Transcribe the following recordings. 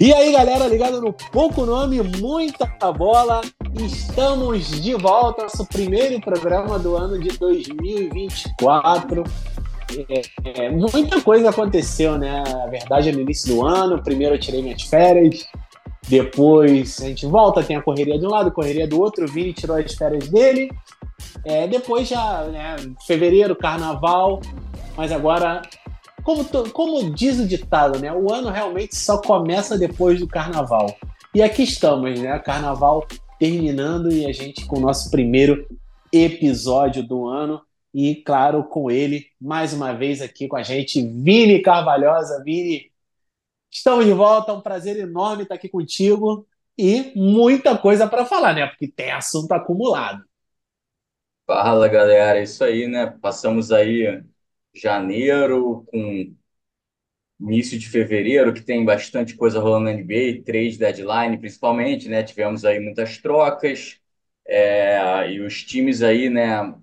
E aí, galera, ligado no pouco nome, muita bola. Estamos de volta, nosso primeiro programa do ano de 2024. É, é, muita coisa aconteceu, né? A verdade é no início do ano. Primeiro eu tirei minhas férias, depois a gente volta, tem a correria de um lado, correria do outro. O Vini tirou as férias dele. É, depois já, né? Fevereiro, carnaval. Mas agora como, como diz o ditado, né? O ano realmente só começa depois do carnaval. E aqui estamos, né? Carnaval terminando e a gente com o nosso primeiro episódio do ano. E, claro, com ele, mais uma vez aqui com a gente, Vini Carvalhosa. Vini, estamos de volta, um prazer enorme estar aqui contigo e muita coisa para falar, né? Porque tem assunto acumulado. Fala, galera, é isso aí, né? Passamos aí janeiro, com início de fevereiro, que tem bastante coisa rolando na NBA, trade deadline principalmente, né? Tivemos aí muitas trocas, é, e os times aí, né,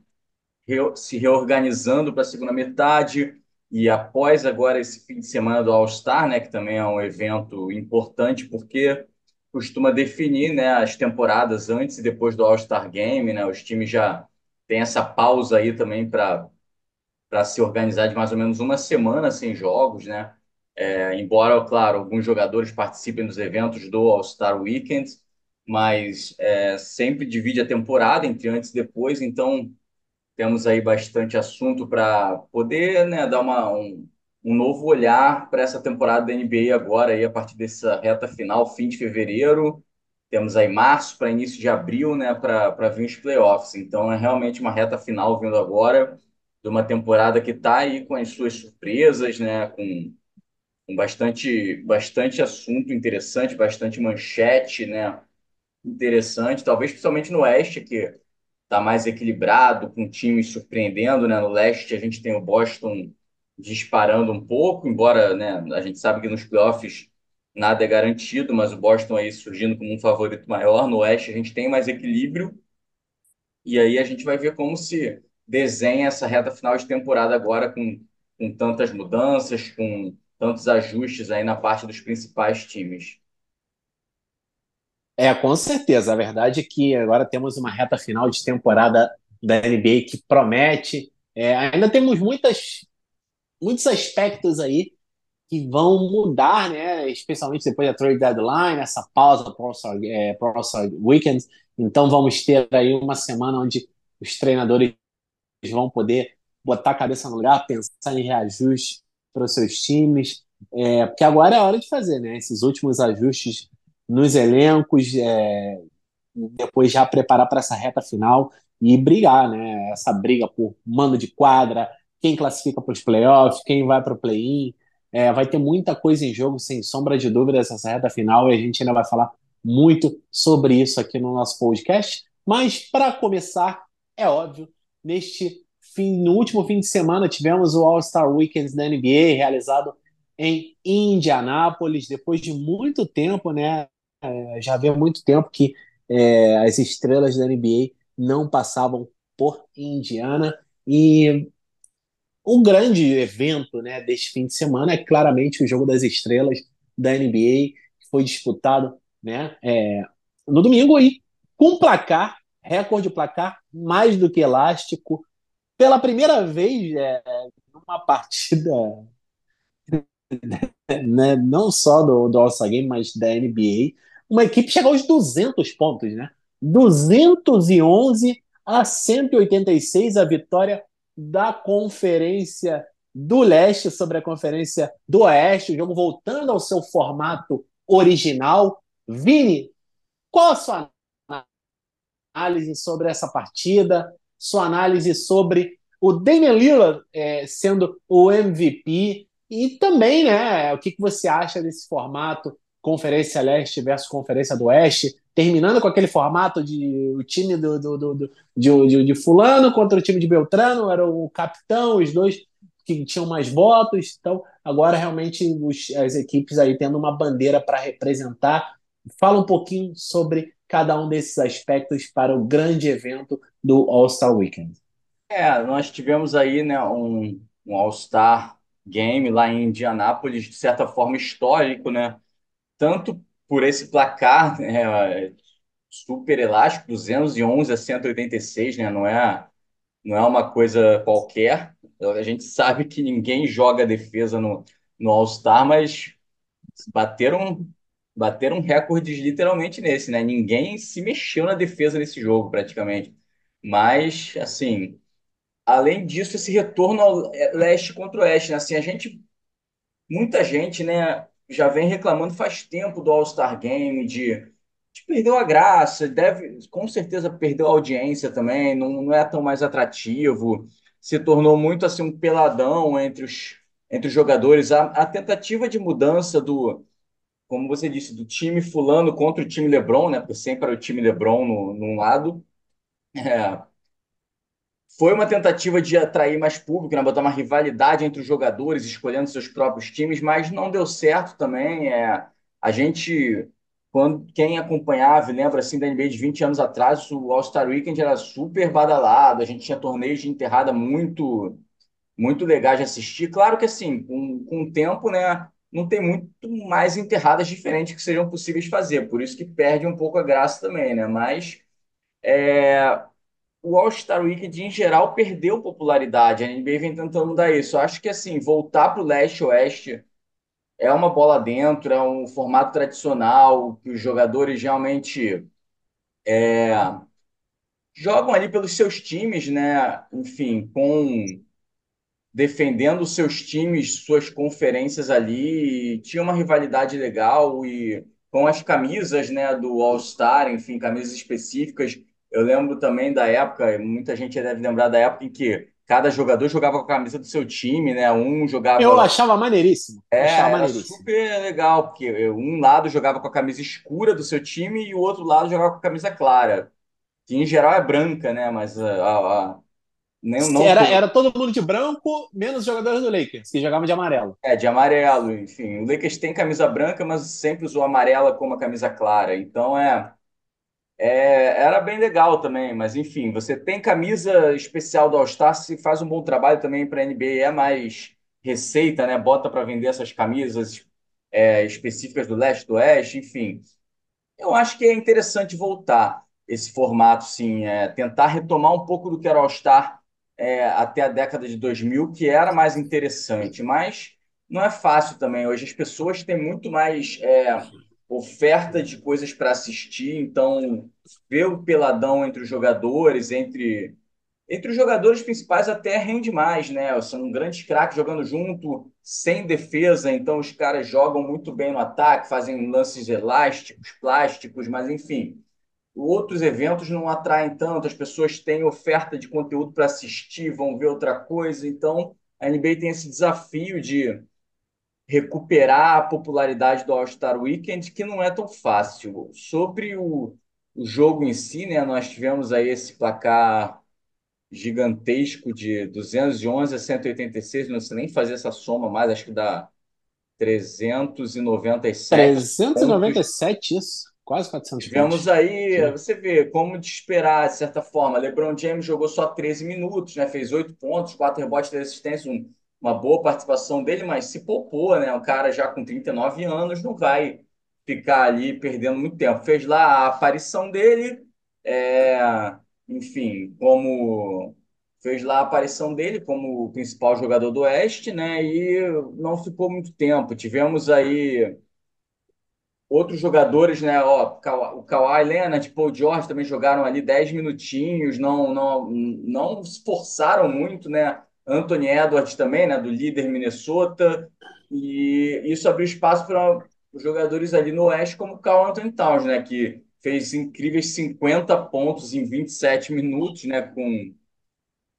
se reorganizando para a segunda metade. E após agora esse fim de semana do All-Star, né, que também é um evento importante, porque costuma definir né, as temporadas antes e depois do All-Star Game, né? Os times já têm essa pausa aí também para para se organizar de mais ou menos uma semana sem jogos, né? É, embora, claro, alguns jogadores participem dos eventos do All-Star Weekend, mas é, sempre divide a temporada entre antes e depois, então temos aí bastante assunto para poder né, dar uma, um, um novo olhar para essa temporada da NBA agora, aí, a partir dessa reta final, fim de fevereiro. Temos aí março para início de abril, né, para vir os playoffs. Então é realmente uma reta final vindo agora de uma temporada que está aí com as suas surpresas, né? Com, com bastante, bastante assunto interessante, bastante manchete, né? Interessante, talvez principalmente no Oeste, que está mais equilibrado, com times surpreendendo, né? No Leste a gente tem o Boston disparando um pouco, embora né, a gente sabe que nos playoffs nada é garantido, mas o Boston aí surgindo como um favorito maior. No Oeste a gente tem mais equilíbrio, e aí a gente vai ver como se desenha essa reta final de temporada agora com, com tantas mudanças, com tantos ajustes aí na parte dos principais times. É, com certeza. A verdade é que agora temos uma reta final de temporada da NBA que promete. É, ainda temos muitas, muitos aspectos aí que vão mudar, né? Especialmente depois da trade deadline, essa pausa pro All-Star é, Weekend. Então vamos ter aí uma semana onde os treinadores vão poder botar a cabeça no lugar, pensar em reajustes para os seus times, é, porque agora é hora de fazer, né? Esses últimos ajustes nos elencos, é, depois já preparar para essa reta final e brigar, né? Essa briga por mando de quadra, quem classifica para os playoffs, quem vai para o play-in. É, vai ter muita coisa em jogo, sem sombra de dúvida, essa reta final, e a gente ainda vai falar muito sobre isso aqui no nosso podcast. Mas, para começar, é óbvio, neste fim, no último fim de semana tivemos o All-Star Weekend da NBA realizado em Indianápolis, depois de muito tempo, né? É, já havia muito tempo que é, as estrelas da NBA não passavam por Indiana e um grande evento né, deste fim de semana é claramente o Jogo das Estrelas da NBA, que foi disputado né, é, no domingo e com placar recorde placar mais do que elástico. Pela primeira vez é, numa partida, né, não só do, do All-Star Game, mas da NBA, uma equipe chegou aos 200 pontos, né? 211 a 186 a vitória da Conferência do Leste sobre a Conferência do Oeste, o jogo voltando ao seu formato original. Vini, qual a sua análise sobre essa partida, sua análise sobre o Damian Lillard é, sendo o MVP e também, né, o que, que você acha desse formato Conferência Leste versus Conferência do Oeste, terminando com aquele formato de o time do, do, do, do de, de, de, fulano contra o time de Beltrano, era o capitão, os dois que tinham mais votos, então agora realmente os, as equipes aí tendo uma bandeira para representar. Fala um pouquinho sobre cada um desses aspectos para o grande evento do All-Star Weekend. É, nós tivemos aí né, um, um All-Star Game lá em Indianápolis, de certa forma histórico, né? tanto por esse placar, né, super elástico, 211 a 186, né, não é, não é uma coisa qualquer. A gente sabe que ninguém joga defesa no, no All-Star, mas bateram, bateram recordes literalmente nesse, né? Ninguém se mexeu na defesa nesse jogo, praticamente. Mas, assim, além disso, esse retorno ao leste contra o oeste, né? Assim, a gente, muita gente, né, já vem reclamando faz tempo do All-Star Game, de, de perdeu a graça, deve, com certeza perdeu a audiência também, não, não é tão mais atrativo, se tornou muito assim um peladão entre os, entre os jogadores. A, a tentativa de mudança do, como você disse, do time fulano contra o time LeBron, né? Porque sempre era o time LeBron no, num lado. É, foi uma tentativa de atrair mais público, né? botar uma rivalidade entre os jogadores, escolhendo seus próprios times, mas não deu certo também. É, a gente, quando quem acompanhava, lembra assim da NBA de 20 anos atrás, o All-Star Weekend era super badalado, a gente tinha torneios de enterrada muito muito legais de assistir. Claro que assim, com, com o tempo, né, não tem muito mais enterradas diferentes que seriam possíveis fazer, por isso que perde um pouco a graça também, né? Mas é, o All-Star Weekend, em geral, perdeu popularidade. A NBA vem tentando mudar isso. Eu acho que, assim, voltar para o leste-oeste é uma bola dentro, é um formato tradicional, que os jogadores realmente é, jogam ali pelos seus times, né? Enfim, com defendendo seus times, suas conferências ali, tinha uma rivalidade legal e com as camisas, né, do All-Star, enfim, camisas específicas eu lembro também da época, muita gente deve lembrar da época em que cada jogador jogava com a camisa do seu time, né? Um Eu jogava. achava maneiríssimo. É, Achava maneiríssimo. super legal, porque um lado jogava com a camisa escura do seu time e o outro lado jogava com a camisa clara, que em geral é branca, né? Mas a, a- a- nem, não Era, todo. era todo mundo de branco, menos os jogadores do Lakers, que jogavam de amarelo. É, de amarelo, enfim. O Lakers tem camisa branca, mas sempre usou amarela como a camisa clara. Então é. É, era bem legal também, mas enfim, você tem camisa especial do All-Star, se faz um bom trabalho também para a NBA, é mais receita, né? Bota para vender essas camisas é, específicas do leste, do oeste, enfim. Eu acho que é interessante voltar esse formato, sim, é, tentar retomar um pouco do que era All-Star é, até a década de 2000, que era mais interessante, mas não é fácil também. Hoje as pessoas têm muito mais é, oferta de coisas para assistir, então ver o peladão entre os jogadores, entre entre os jogadores principais até rende mais, né? São grandes craques jogando junto, sem defesa, então os caras jogam muito bem no ataque, fazem lances elásticos, plásticos, mas enfim. Outros eventos não atraem tanto, as pessoas têm oferta de conteúdo para assistir, vão ver outra coisa, então a NBA tem esse desafio de recuperar a popularidade do All-Star Weekend, que não é tão fácil. Sobre o, o jogo em si, né, nós tivemos aí esse placar gigantesco de 211 a 186, não sei nem fazer essa soma mais, acho que dá 397 trezentos e e noventa e pontos. sete isso. Quase 400 Tivemos aí, Sim. você vê, como de esperar, de certa forma. LeBron James jogou só 13 minutos, né? Fez 8 pontos, 4 rebotes de assistência, um- uma boa participação dele, mas se poupou, né? O cara já com 39 anos não vai ficar ali perdendo muito tempo. Fez lá a aparição dele, é, enfim, como fez lá a aparição dele como o principal jogador do Oeste, né? E não ficou muito tempo. Tivemos aí outros jogadores, né? Ó, o Kawhi Leonard, Paul George também jogaram ali 10 minutinhos, não, não, não se forçaram muito, né? Anthony Edwards também, né? Do líder Minnesota. E isso abriu espaço para os jogadores ali no Oeste, como o Karl Anthony Towns, né? Que fez incríveis 50 pontos em 27 minutos, né? Com,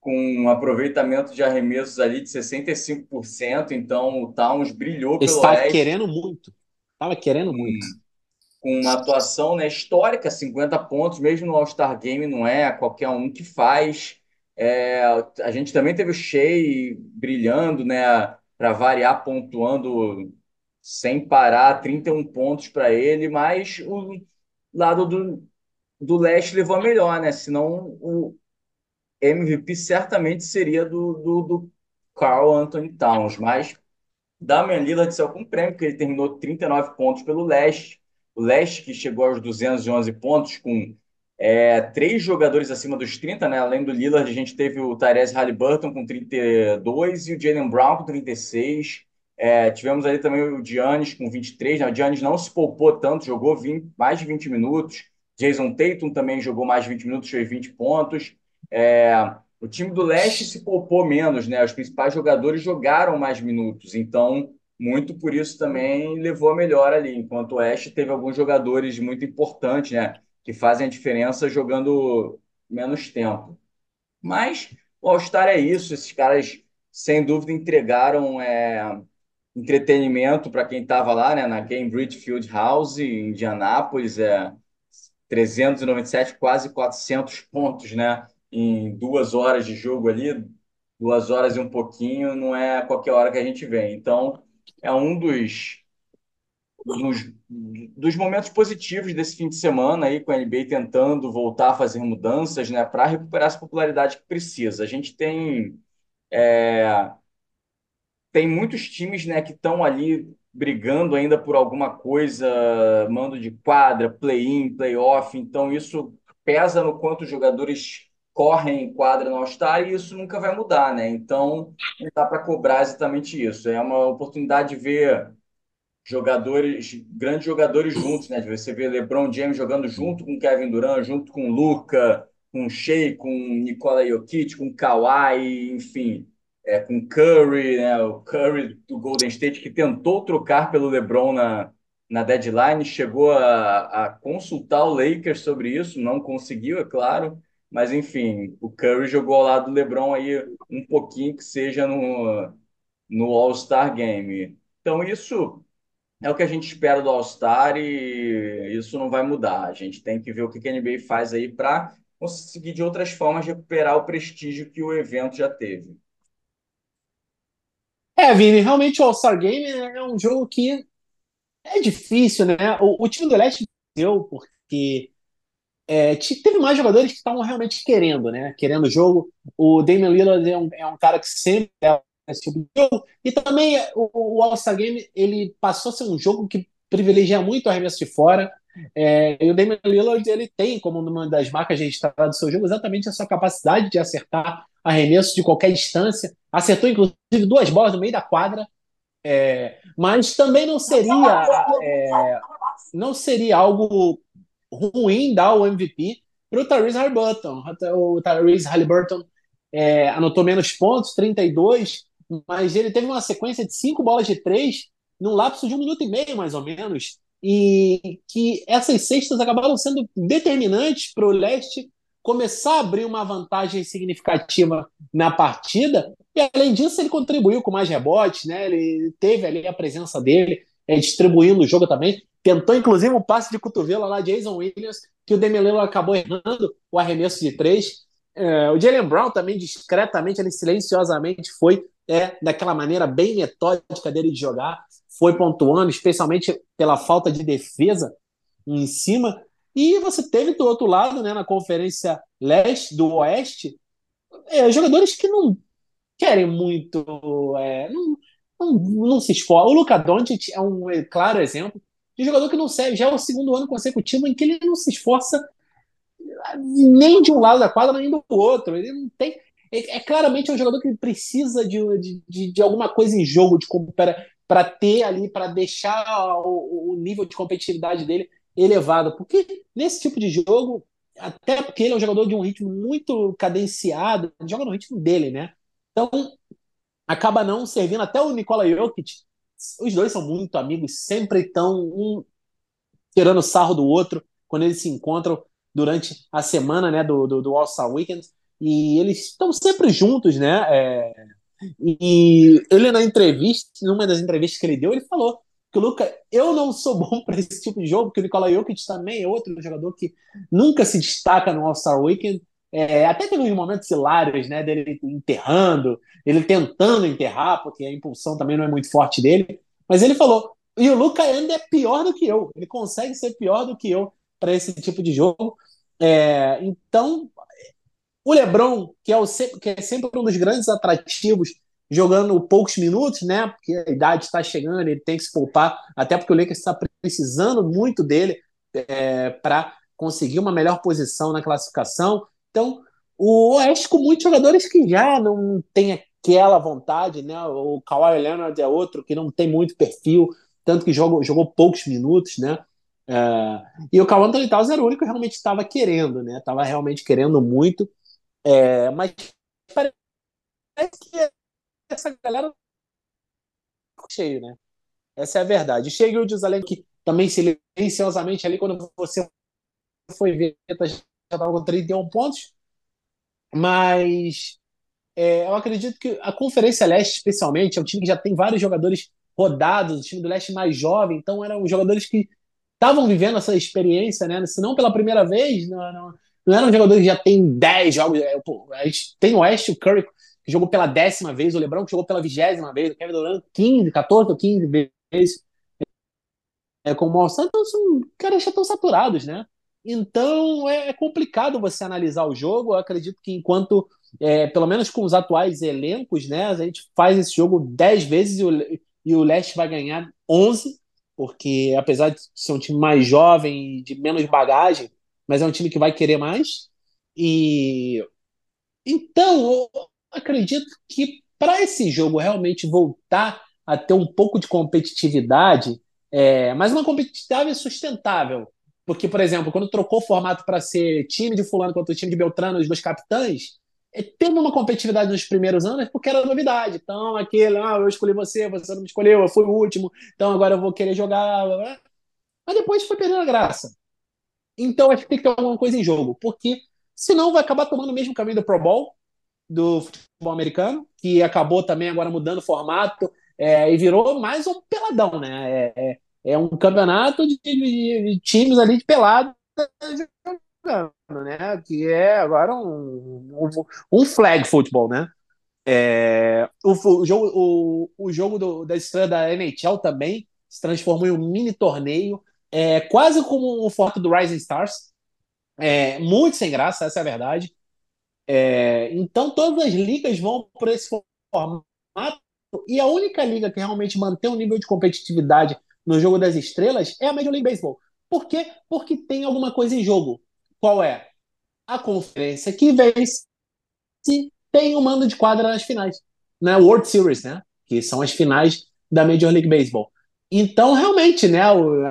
com um aproveitamento de arremessos ali de 65%. Então, o Towns brilhou Ele pelo estava Oeste querendo muito. Estava querendo muito. com uma atuação, né, histórica, 50 pontos, mesmo no All-Star Game, não é qualquer um que faz. É, a gente também teve o Shea brilhando, né, para variar, pontuando sem parar, 31 pontos para ele, mas o lado do, do leste levou a melhor, né? Senão o MVP certamente seria do, do, do Karl Anthony Towns, mas Damian Lillard saiu com prêmio, porque ele terminou 39 pontos pelo leste. O leste que chegou aos 211 pontos com é, três jogadores acima dos 30, né? Além do Lillard, a gente teve o Tyrese Halliburton com 32 e o Jalen Brown com 36. É, tivemos ali também o Giannis com 23. Né? O Giannis não se poupou tanto, jogou 20, mais de 20 minutos. Jason Tatum também jogou mais de 20 minutos, fez 20 pontos. É, o time do leste se poupou menos, né? Os principais jogadores jogaram mais minutos, então muito por isso também levou a melhor ali. Enquanto o oeste teve alguns jogadores muito importantes, né? Que fazem a diferença jogando menos tempo. Mas o All-Star é isso, esses caras sem dúvida entregaram é, entretenimento para quem estava lá, né? Na Cambridge Field House, em Indianápolis, é 397, quase 400 pontos, né? Em duas horas de jogo ali, duas horas e um pouquinho, não é qualquer hora que a gente vê. Então, é um dos, dos, dos momentos positivos desse fim de semana aí, com a NBA tentando voltar a fazer mudanças, né, para recuperar essa popularidade que precisa. A gente tem. É, tem muitos times né, que estão ali brigando ainda por alguma coisa, mando de quadra, play-in, play-off, então isso pesa no quanto os jogadores correm em quadra no All-Star e isso nunca vai mudar, né? Então, não dá para cobrar exatamente isso. É uma oportunidade de ver jogadores, grandes jogadores juntos, né? De você ver LeBron James jogando junto com Kevin Durant, junto com Luca, com Shea, com Nikola Jokic, com Kawhi, enfim, é, com Curry, né? O Curry do Golden State que tentou trocar pelo LeBron na, na deadline, chegou a, a consultar o Lakers sobre isso, não conseguiu, é claro. Mas, enfim, o Curry jogou ao lado do LeBron aí um pouquinho que seja no, no All-Star Game. Então, isso é o que a gente espera do All-Star e isso não vai mudar. A gente tem que ver o que a NBA faz aí para conseguir, de outras formas, recuperar o prestígio que o evento já teve. É, Vini, realmente o All-Star Game é um jogo que é difícil, né? O, o time do Leste deu porque é, teve mais jogadores que estavam realmente querendo, né? Querendo o jogo. O Damian Lillard é um, é um cara que sempre é esse tipo de jogo. E também o, o All-Star Game ele passou a ser um jogo que privilegia muito o arremesso de fora. É, e o Damian Lillard ele tem como uma das marcas registradas do seu jogo exatamente essa capacidade de acertar arremesso de qualquer distância. Acertou inclusive duas bolas no meio da quadra. É, mas também não seria é, não seria algo ruim dar o MVP para o Tyrese Halliburton. O Tyrese Halliburton é, anotou menos pontos, 32, mas ele teve uma sequência de cinco bolas de três num lapso de um minuto e meio, mais ou menos, e que essas cestas acabaram sendo determinantes para o Leste começar a abrir uma vantagem significativa na partida. E além disso, ele contribuiu com mais rebotes, né? Ele teve ali a presença dele, é, distribuindo o jogo também. Tentou, inclusive, um passe de cotovelo lá, Jason Williams, que o Demelelo acabou errando o arremesso de três. É, o Jalen Brown também, discretamente, ele silenciosamente foi é, daquela maneira bem metódica dele de jogar, foi pontuando, especialmente pela falta de defesa em cima. E você teve do outro lado, né, na Conferência Leste, do Oeste, é, jogadores que não querem muito, é, não, não, não, se esforçam. O Luca Doncic é um é, claro exemplo de jogador que não serve. Já é o segundo ano consecutivo em que ele não se esforça nem de um lado da quadra, nem do outro. Ele não tem. É, é claramente um jogador que precisa de, de, de alguma coisa em jogo de para ter ali, para deixar o, o, nível de competitividade dele elevado. Porque nesse tipo de jogo, até porque ele é um jogador de um ritmo muito cadenciado, joga no ritmo dele, né? Então, acaba não servindo. Até o Nikola Jokic, os dois são muito amigos, sempre estão um tirando sarro do outro quando eles se encontram durante a semana né, do, do, do All-Star Weekend. E eles estão sempre juntos, né? É, e ele, na entrevista, numa das entrevistas que ele deu, ele falou que o Luca, eu não sou bom para esse tipo de jogo, porque o Nikola Jokic também é outro jogador que nunca se destaca no All-Star Weekend. É, até teve uns momentos hilários, né, dele enterrando, ele tentando enterrar, porque a impulsão também não é muito forte dele. Mas ele falou: e o Luca ainda é pior do que eu, ele consegue ser pior do que eu para esse tipo de jogo. É, então, o LeBron, que é, o, que é sempre um dos grandes atrativos jogando poucos minutos, né? Porque a idade está chegando, ele tem que se poupar, até porque o Lakers está precisando muito dele é, para conseguir uma melhor posição na classificação. Então, o Oeste com muitos jogadores que já não tem aquela vontade, né? O Kawhi Leonard é outro que não tem muito perfil, tanto que jogou, jogou poucos minutos, né? É, e o Kawhi Anthony Towns era o único que realmente estava querendo, né? Estava realmente querendo muito, é, mas parece que essa galera cheio, né? Essa é a verdade. Chega o Jerusalém que também silenciosamente ali quando você foi ver, já estava com 31 pontos, mas é, eu acredito que a Conferência Leste, especialmente, é um time que já tem vários jogadores rodados, o time do Leste mais jovem, então eram jogadores que estavam vivendo essa experiência, né? Se não pela primeira vez, não, não, não eram jogadores que já tem 10 jogos. É, pô, a gente tem o Oeste, o Curry, que jogou pela décima vez, o LeBron que jogou pela vigésima vez, o Kevin Durant 15, 14 ou 15 vezes. É, como o All então são caras já estão saturados, né? Então é, é complicado você analisar o jogo. Eu acredito que enquanto, é, pelo menos com os atuais elencos, né, a gente faz esse jogo 10 vezes e o, e o Leste vai ganhar 11, porque apesar de ser um time mais jovem e de menos bagagem, mas é um time que vai querer mais. E então, eu acredito que para esse jogo realmente voltar a ter um pouco de competitividade, é, mas uma competitividade sustentável, porque, por exemplo, quando trocou o formato para ser time de fulano contra o time de Beltrano, os dois capitães, é, teve uma competitividade nos primeiros anos porque era novidade. Então, aquele, ah, eu escolhi você, você não me escolheu, eu fui o último, então agora eu vou querer jogar. Mas depois foi perdendo a graça. Então, acho que tem que ter alguma coisa em jogo, porque senão vai acabar tomando o mesmo caminho do Pro Bowl, do futebol americano, que acabou também agora mudando o formato é, e virou mais um peladão, né? É, é é um campeonato de, de, de times ali de pelado jogando, né? Que é agora um, um, um flag futebol, né? É, o, o, jogo, o, o jogo do, da estreia da NHL também se transformou em um mini torneio, é, quase como o forte do Rising Stars. É, muito sem graça, essa é a verdade. É, então todas as ligas vão por esse formato e a única liga que realmente mantém um nível de competitividade no jogo das estrelas é a Major League Baseball. Por quê? Porque tem alguma coisa em jogo. Qual é? A conferência que vence tem o um mando de quadra nas finais. Né? World Series, né? Que são as finais da Major League Baseball. Então, realmente, né,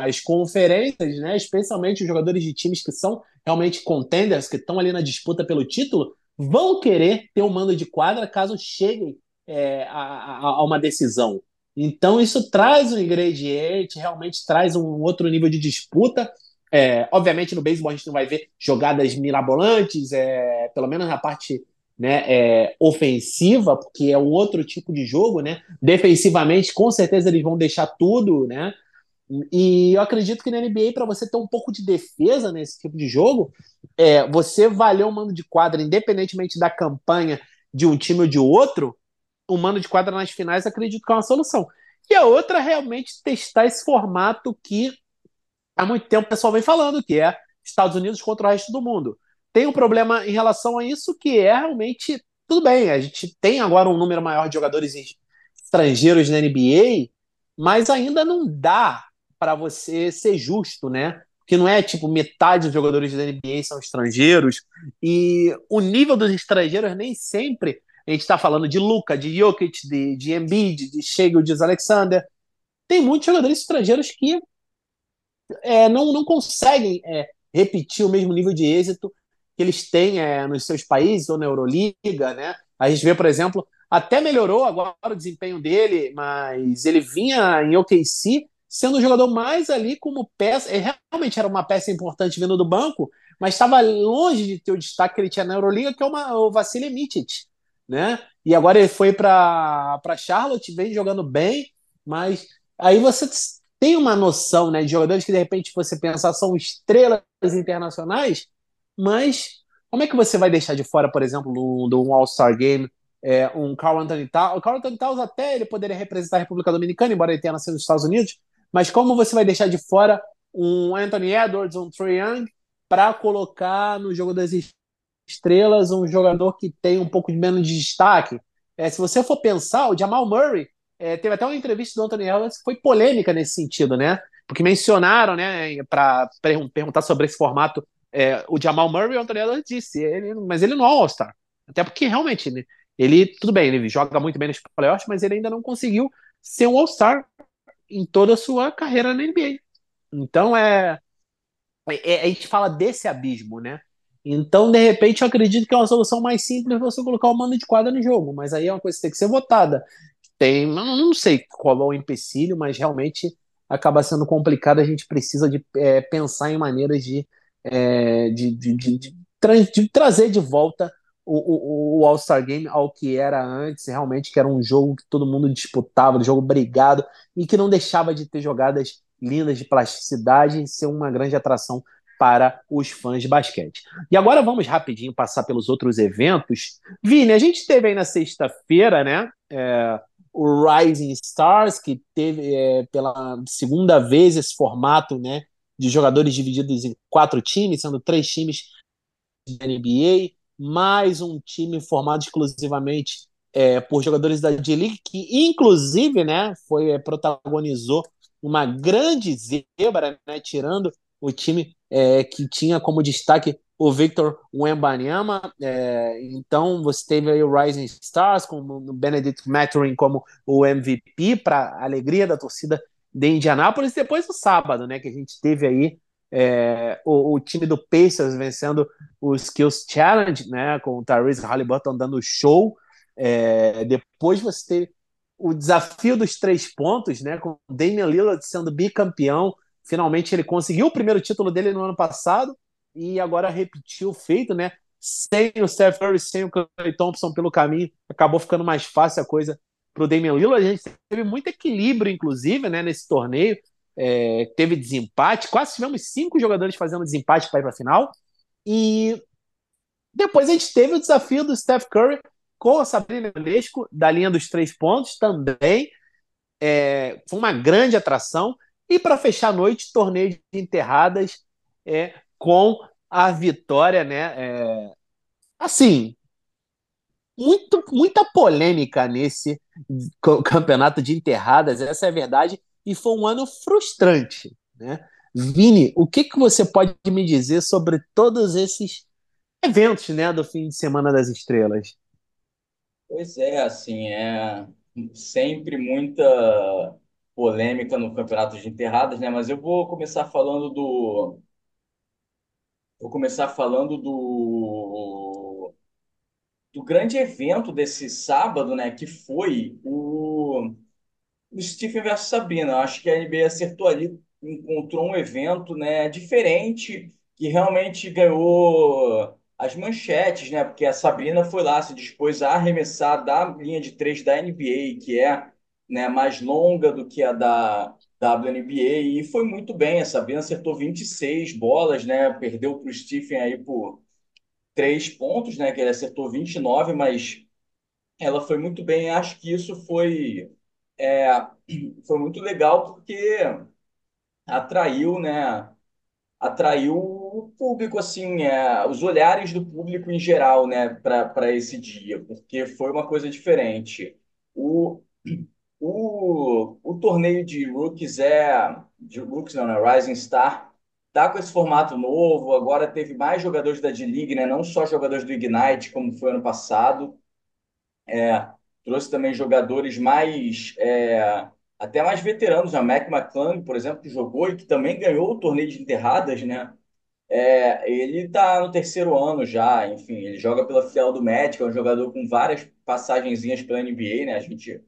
as conferências, né, especialmente os jogadores de times que são realmente contenders, que estão ali na disputa pelo título, vão querer ter o um mando de quadra caso cheguem é, a, a, a, uma decisão. Então, isso traz um ingrediente, realmente traz um outro nível de disputa. É, obviamente, no beisebol a gente não vai ver jogadas mirabolantes, é, pelo menos na parte né, é, ofensiva, porque é um outro tipo de jogo, né? Defensivamente, com certeza eles vão deixar tudo, né? E eu acredito que na NBA, para você ter um pouco de defesa nesse tipo de jogo, é, você valer um mando de quadra, independentemente da campanha de um time ou de outro, o mano de quadra nas finais, acredito que é uma solução. E a outra é realmente testar esse formato que há muito tempo o pessoal vem falando, que é Estados Unidos contra o resto do mundo. Tem um problema em relação a isso que é realmente tudo bem. A gente tem agora um número maior de jogadores estrangeiros na NBA, mas ainda não dá para você ser justo, né? Que não é tipo metade dos jogadores da NBA são estrangeiros e o nível dos estrangeiros nem sempre a gente está falando de Luca, de Jokic, de, de Embiid, de Shea de Alexander. Tem muitos jogadores estrangeiros que é, não, não conseguem é, repetir o mesmo nível de êxito que eles têm é, nos seus países ou na Euroliga, né? A gente vê, por exemplo, até melhorou agora o desempenho dele, mas ele vinha em OKC sendo o jogador mais ali como peça. Ele realmente era uma peça importante vindo do banco, mas estava longe de ter o destaque que ele tinha na Euroliga, que é uma, o Vassili Mitic né? E agora ele foi para Charlotte, vem jogando bem, mas aí você tem uma noção, né, de jogadores que de repente você pensar são estrelas internacionais, mas como é que você vai deixar de fora, por exemplo, do, do All-Star Game, é, um Carl Anthony Towns? O Carl Anthony Towns até ele poderia representar a República Dominicana, embora ele tenha nascido nos Estados Unidos, mas como você vai deixar de fora um Anthony Edwards, um Trae Young, para colocar no jogo das estrelas, um jogador que tem um pouco de menos de destaque. É, se você for pensar, o Jamal Murray é, teve até uma entrevista do Anthony Edwards que foi polêmica nesse sentido, né? Porque mencionaram, né, para perguntar sobre esse formato, é, o Jamal Murray, o Anthony Edwards disse, ele, mas ele não é All-Star. Até porque realmente ele, ele, tudo bem, ele joga muito bem nos playoffs, mas ele ainda não conseguiu ser um All-Star em toda a sua carreira na NBA. Então é, é, a gente fala desse abismo, né? Então, de repente, eu acredito que é uma solução mais simples você colocar o mando de quadra no jogo, mas aí é uma coisa que tem que ser votada. Tem, não sei qual é o empecilho, mas realmente acaba sendo complicado. A gente precisa de é, pensar em maneiras de, é, de, de, de, de, tra de trazer de volta o, o, o All-Star Game ao que era antes, realmente, que era um jogo que todo mundo disputava, um jogo brigado, e que não deixava de ter jogadas lindas de plasticidade e ser uma grande atração para os fãs de basquete. E agora vamos rapidinho passar pelos outros eventos. Vini, a gente teve aí na sexta-feira, né? É, o Rising Stars, que teve é, pela segunda vez esse formato, né? De jogadores divididos em quatro times, sendo três times da NBA, mais um time formado exclusivamente é, por jogadores da D-League, que inclusive, né, foi é, protagonizou uma grande zebra, né, tirando o time é, que tinha como destaque o Victor Wembanyama. É, então você teve aí o Rising Stars com o Benedict Mathurin como o MVP para alegria da torcida de Indianápolis. Depois do sábado, né, que a gente teve aí é, o, o, time do Pacers vencendo o Skills Challenge, né, com o Tyrese Halliburton dando show. É, depois você teve o desafio dos três pontos, né, com o Damian Lillard sendo bicampeão Finalmente ele conseguiu o primeiro título dele no ano passado e agora repetiu o feito, né? Sem o Steph Curry, sem o Clay Thompson pelo caminho, acabou ficando mais fácil a coisa para o Damian Lillard. A gente teve muito equilíbrio, inclusive, né, nesse torneio. É, teve desempate, quase tivemos cinco jogadores fazendo desempate para ir para a final. E depois a gente teve o desafio do Steph Curry com a Sabrina Lesco, da linha dos três pontos também. É, foi uma grande atração. E para fechar a noite, torneio de enterradas é, com a vitória, né? É, assim, muito, muita polêmica nesse campeonato de enterradas, essa é a verdade, e foi um ano frustrante, né? Vini, o que, que você pode me dizer sobre todos esses eventos, né, do fim de semana das estrelas? Pois é, assim, é sempre muita polêmica no campeonato de enterradas, né? Mas eu vou começar falando do. Vou começar falando do do grande evento desse sábado, né? Que foi o, o Stephen versus Sabina. Eu acho que a NBA acertou ali, encontrou um evento, né? Diferente que realmente ganhou as manchetes, né? Porque a Sabrina foi lá, se dispôs a arremessar da linha de três da NBA, que é né, mais longa do que a da WNBA e foi muito bem. A Sabrina acertou 26 bolas, né? Perdeu para o Stephen aí por três pontos, né? Que ele acertou 29, mas ela foi muito bem. Acho que isso foi é, foi muito legal porque atraiu, né? Atraiu o público, assim, é, os olhares do público em geral, né? Para esse dia, porque foi uma coisa diferente. O o, o torneio de rookies é. De rookies, não, né? Rising Star. Tá com esse formato novo. Agora teve mais jogadores da D-League, né? Não só jogadores do Ignite, como foi ano passado. É, trouxe também jogadores mais. É, até mais veteranos. A Mac McClung, por exemplo, que jogou e que também ganhou o torneio de enterradas, né? É, ele está no terceiro ano já, enfim, ele joga pela filial do Magic, é um jogador com várias passagenzinhas pela NBA, né? A gente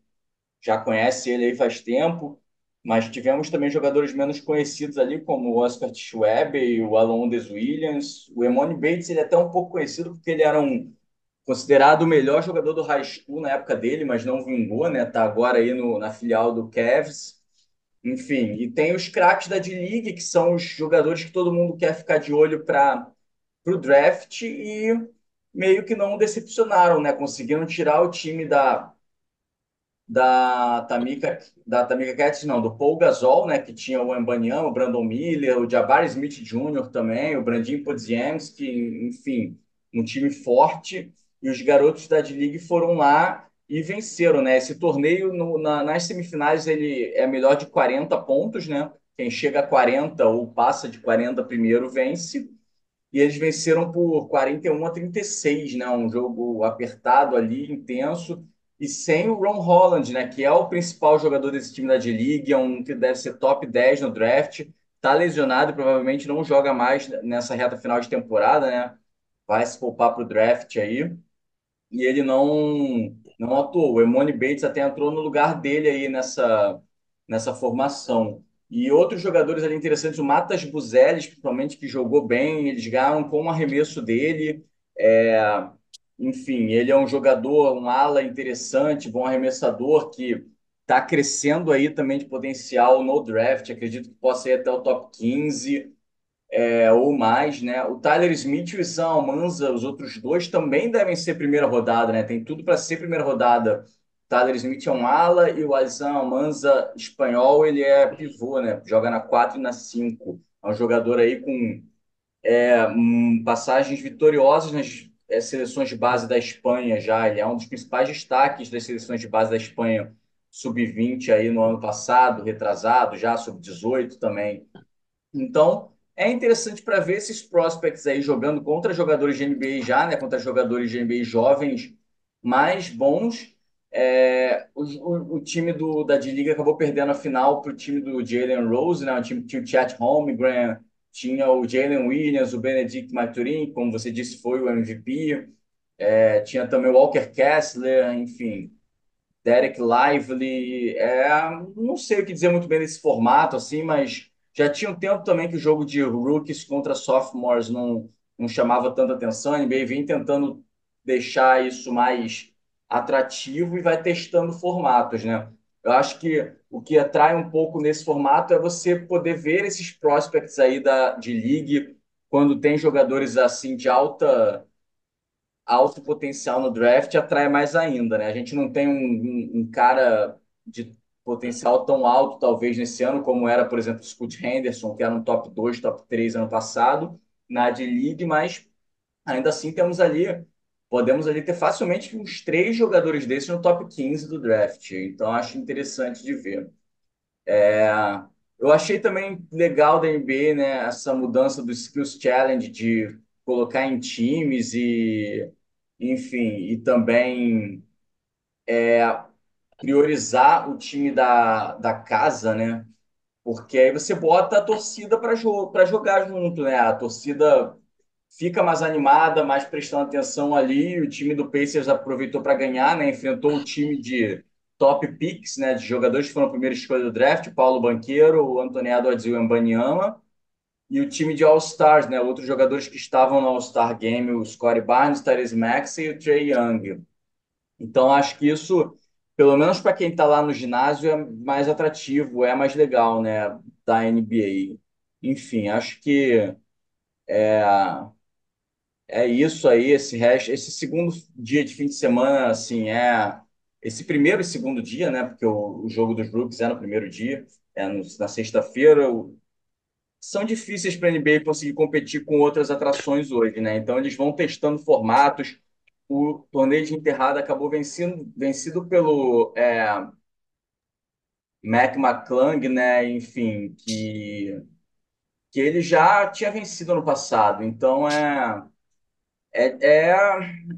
já conhece ele aí faz tempo, mas tivemos também jogadores menos conhecidos ali, como o Oscar Schwebe o Alondes Williams. O Emone Bates ele é até um pouco conhecido porque ele era um considerado o melhor jogador do high school na época dele, mas não vingou, né? Tá agora aí no, na filial do Cavs. Enfim, e tem os craques da D-League, que são os jogadores que todo mundo quer ficar de olho para o draft e meio que não decepcionaram, né? Conseguiram tirar o time da, da Tamika, da Tamika Catz, não, do Paul Gasol, né, que tinha o Embanyama, o Brandon Miller, o Jabari Smith Jr. também, o Brandin Podziemski, enfim, um time forte. E os garotos da D-League foram lá e venceram, né? Esse torneio, no, na, nas semifinais, ele é melhor de 40 pontos, né? Quem chega a 40 ou passa de 40 primeiro vence. E eles venceram por 41 a 36, né? Um jogo apertado ali, intenso. E sem o Ron Holland, né? Que é o principal jogador desse time da D-League, é um que deve ser top 10 no draft. Tá lesionado e provavelmente não joga mais nessa reta final de temporada, né? Vai se poupar para o draft aí. E ele não não atuou. O Emone Bates até entrou no lugar dele aí nessa, nessa formação. E outros jogadores ali interessantes, o Matas Buzeles, principalmente, que jogou bem, eles ganharam com o arremesso dele. É, enfim, ele é um jogador, um ala interessante, bom arremessador, que está crescendo aí também de potencial no draft. Acredito que possa ir até o top 15 é, ou mais, né? O Tyler Smith e o Sam Almanza, os outros dois, também devem ser primeira rodada, né? Tem tudo para ser primeira rodada. Tyler Smith é um ala e o Alisson Almanza, espanhol, ele é pivô, né? Joga na 4 e na 5. É um jogador aí com é, passagens vitoriosas nas é, seleções de base da Espanha já. Ele é um dos principais destaques das seleções de base da Espanha sub-20 aí no ano passado, retrasado, já sub-18 também. Então, é interessante para ver esses prospects aí jogando contra jogadores de NBA já, né? Contra jogadores de NBA jovens mais bons. É, o, o, o, time do, da D-League acabou perdendo a final para o time do Jalen Rose, né? O time que tinha o Chat Holmgren, tinha o Jalen Williams, o Benedict Maturin, como você disse, foi o MVP. É, tinha também o Walker Kessler, enfim, Derek Lively. É, não sei o que dizer muito bem desse formato, assim, mas já tinha um tempo também que o jogo de rookies contra sophomores não, não chamava tanta atenção. A NBA vem tentando deixar isso mais atrativo e vai testando formatos, né? Eu acho que o que atrai um pouco nesse formato é você poder ver esses prospects aí da, de league quando tem jogadores assim de alta alto potencial no draft, atrai mais ainda, né? A gente não tem um, um, um cara de potencial tão alto, talvez, nesse ano, como era, por exemplo, o Scott Henderson, que era um top 2, top 3 ano passado, na D-League, mas ainda assim temos ali, podemos ali ter facilmente uns três jogadores desses no top 15 do draft. Então, acho interessante de ver. É, eu achei também legal da NBA, né, essa mudança do Skills Challenge de colocar em times e, enfim, e também é, priorizar o time da, da casa, né? Porque aí você bota a torcida para jo jogar junto, né? A torcida fica mais animada, mais prestando atenção ali. O time do Pacers aproveitou para ganhar, né? Enfrentou o time de top picks, né? De jogadores que foram a primeira escolha do draft, Paulo Banqueiro, o Antoniado Adil Mbanyama. E o time de All-Stars, né? Outros jogadores que estavam no All-Star Game, o Scottie Barnes, Tyrese Maxey e o Trey Young. Então, acho que isso pelo menos para quem está lá no ginásio, é mais atrativo, é mais legal, né, da NBA. Enfim, acho que é, é isso aí, esse resto, esse segundo dia de fim de semana, assim, é esse primeiro e segundo dia, né, porque o, o jogo dos Brooks é no primeiro dia, é no, na sexta-feira, são difíceis para a NBA conseguir competir com outras atrações hoje, né? Então eles vão testando formatos, o torneio de enterrada acabou vencido, vencido pelo é, Mac McClung, né? Enfim, que, que ele já tinha vencido no passado. Então é, é, é,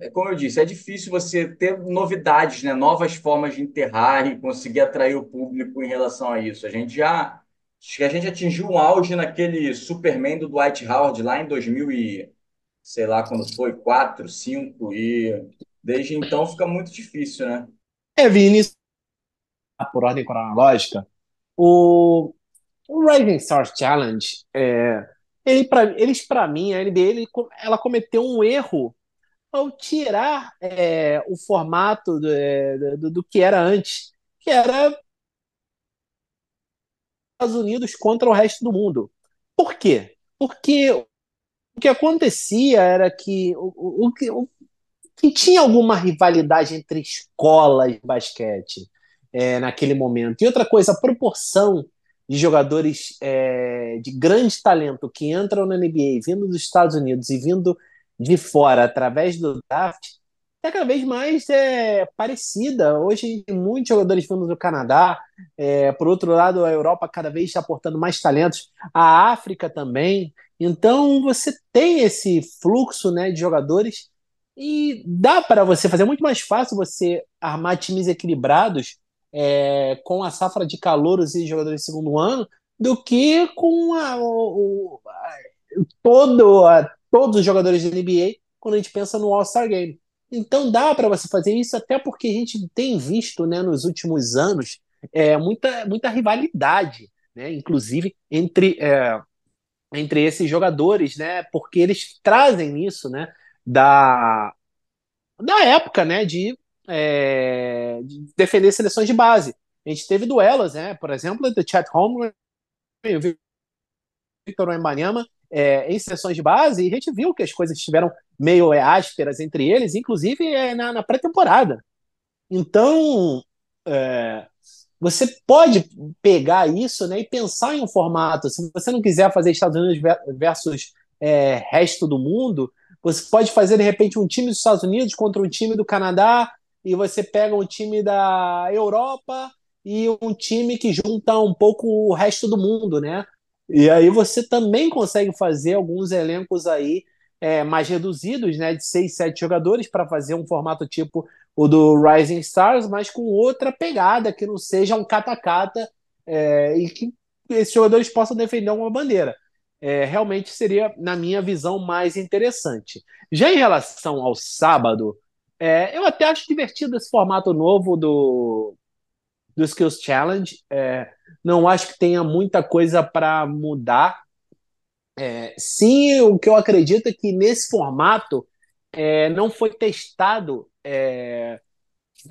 é como eu disse, é difícil você ter novidades, né? Novas formas de enterrar e conseguir atrair o público em relação a isso. A gente já que a gente atingiu um auge naquele Superman do Dwight Howard lá em 2000 e sei lá quando foi, quatro, cinco, e desde então fica muito difícil, né? É, Vini, por ordem cronológica, o, o Rising Stars Challenge, é, ele eles, para mim, a NBA, ele, ela cometeu um erro ao tirar é, o formato do, é, do, do, que era antes, que era Estados Unidos contra o resto do mundo. Por quê? Porque o que acontecia era que o, o, o, que tinha alguma rivalidade entre escolas de basquete é, naquele momento. E outra coisa, a proporção de jogadores é, de grande talento que entram na NBA, vindo dos Estados Unidos e vindo de fora através do draft, é cada vez mais é, parecida. Hoje tem muitos jogadores vindo do Canadá. É, por outro lado, a Europa cada vez está aportando mais talentos. A África também. Então você tem esse fluxo né, de jogadores e dá para você fazer é muito mais fácil você armar times equilibrados é, com a safra de calouros e jogadores de segundo ano do que com a, o, a, todo, a, todos os jogadores da NBA quando a gente pensa no All-Star Game. Então dá para você fazer isso, até porque a gente tem visto né, nos últimos anos é, muita, muita rivalidade, né, inclusive entre, é, entre esses jogadores, né, porque eles trazem isso né, da, da época né, de, é, de defender seleções de base. A gente teve duelos, né, por exemplo, do Chat Holmgren e o Victor Wembanyama, é, em sessões de base, e a gente viu que as coisas estiveram meio é, ásperas entre eles, inclusive é, na, na pré-temporada. Então, é, você pode pegar isso né, e pensar em um formato. Se você não quiser fazer Estados Unidos versus é, resto do mundo, você pode fazer, de repente, um time dos Estados Unidos contra um time do Canadá, e você pega um time da Europa e um time que junta um pouco o resto do mundo, né? E aí você também consegue fazer alguns elencos aí é, mais reduzidos, né, de seis, sete jogadores, para fazer um formato tipo o do Rising Stars, mas com outra pegada, que não seja um cata-cata é, e que esses jogadores possam defender uma bandeira. É, realmente seria, na minha visão, mais interessante. Já em relação ao sábado, é, eu até acho divertido esse formato novo do, do Skills Challenge. É, não acho que tenha muita coisa para mudar. É, sim, o que eu acredito é que nesse formato é, não foi testado é,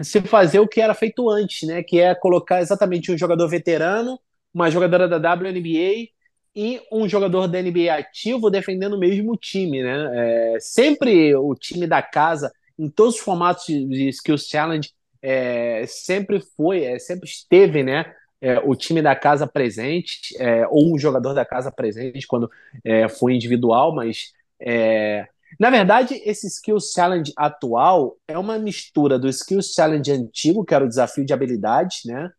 se fazer o que era feito antes, né? Que é colocar exatamente um jogador veterano, uma jogadora da WNBA e um jogador da NBA ativo defendendo o mesmo time, né? É, sempre o time da casa, em todos os formatos de Skills Challenge, é, sempre foi, é, sempre esteve, né? É, o time da casa presente, é, ou um jogador da casa presente quando é, foi individual, mas é, na verdade, esse Skills Challenge atual é uma mistura do Skills Challenge antigo, que era o desafio de habilidade, né?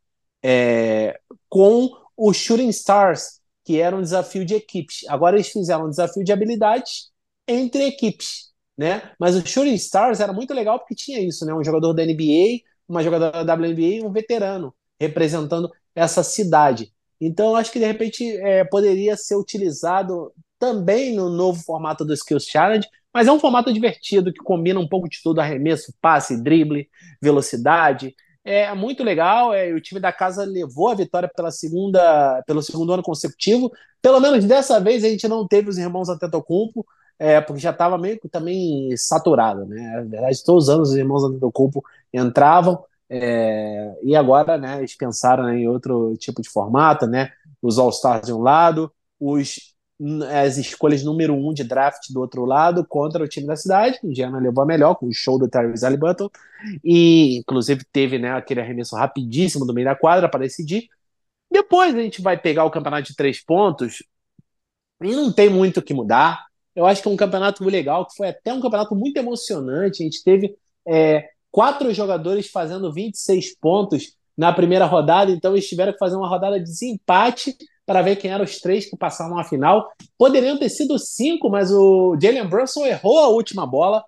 Com o Shooting Stars, que era um desafio de equipes. Agora eles fizeram um desafio de habilidades entre equipes, né? Mas o Shooting Stars era muito legal porque tinha isso, né? Um jogador da NBA uma jogadora da WNBA e um veterano representando essa cidade. Então, acho que de repente é, poderia ser utilizado também no novo formato do Skills Challenge, mas é um formato divertido que combina um pouco de tudo: arremesso, passe, drible, velocidade. É muito legal. É, o time da casa levou a vitória pela segunda, pelo segundo ano consecutivo. Pelo menos dessa vez a gente não teve os irmãos Antetokounmpo, é, porque já estava meio que também saturado, né? Na verdade, todos os anos os irmãos Antetokounmpo entravam, é, e agora, né, eles pensaram né, em outro tipo de formato, né? Os All-Stars de um lado, os, as escolhas número um de draft do outro lado contra o time da cidade. Indiana levou a melhor com o show do Tyrese Halliburton e, inclusive, teve né, aquele arremesso rapidíssimo do meio da quadra para decidir. Depois a gente vai pegar o campeonato de três pontos e não tem muito o que mudar. Eu acho que é um campeonato legal, que foi até um campeonato muito emocionante. A gente teve é, quatro jogadores fazendo 26 pontos na primeira rodada, então eles tiveram que fazer uma rodada de desempate para ver quem eram os três que passaram a final. Poderiam ter sido cinco, mas o Jalen Brunson errou a última bola,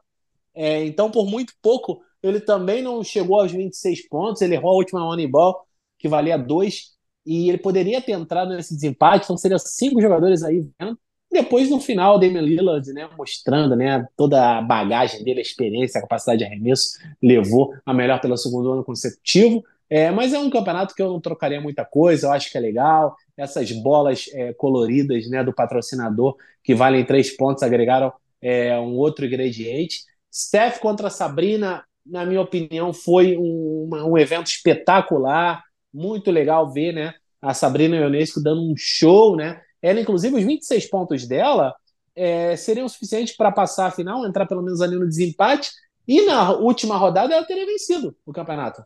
é, então por muito pouco ele também não chegou aos 26 pontos, ele errou a última Moneyball, que valia dois, e ele poderia ter entrado nesse desempate, então seriam cinco jogadores aí vendo. Depois, no final, o Damian Lillard, né, mostrando né, toda a bagagem dele, a experiência, a capacidade de arremesso, levou a melhor pelo segundo ano consecutivo. É, mas é um campeonato que eu não trocaria muita coisa, eu acho que é legal. Essas bolas é, coloridas né, do patrocinador, que valem três pontos, agregaram é, um outro ingrediente. Steph contra Sabrina, na minha opinião, foi um, um evento espetacular, muito legal ver né, a Sabrina Ionesco dando um show, né? Ela, inclusive, os 26 pontos dela é, seriam suficientes para passar a final, entrar pelo menos ali no desempate, e na última rodada ela teria vencido o campeonato.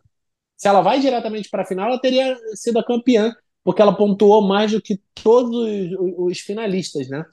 Se ela vai diretamente para a final, ela teria sido a campeã, porque ela pontuou mais do que todos os, os finalistas, né?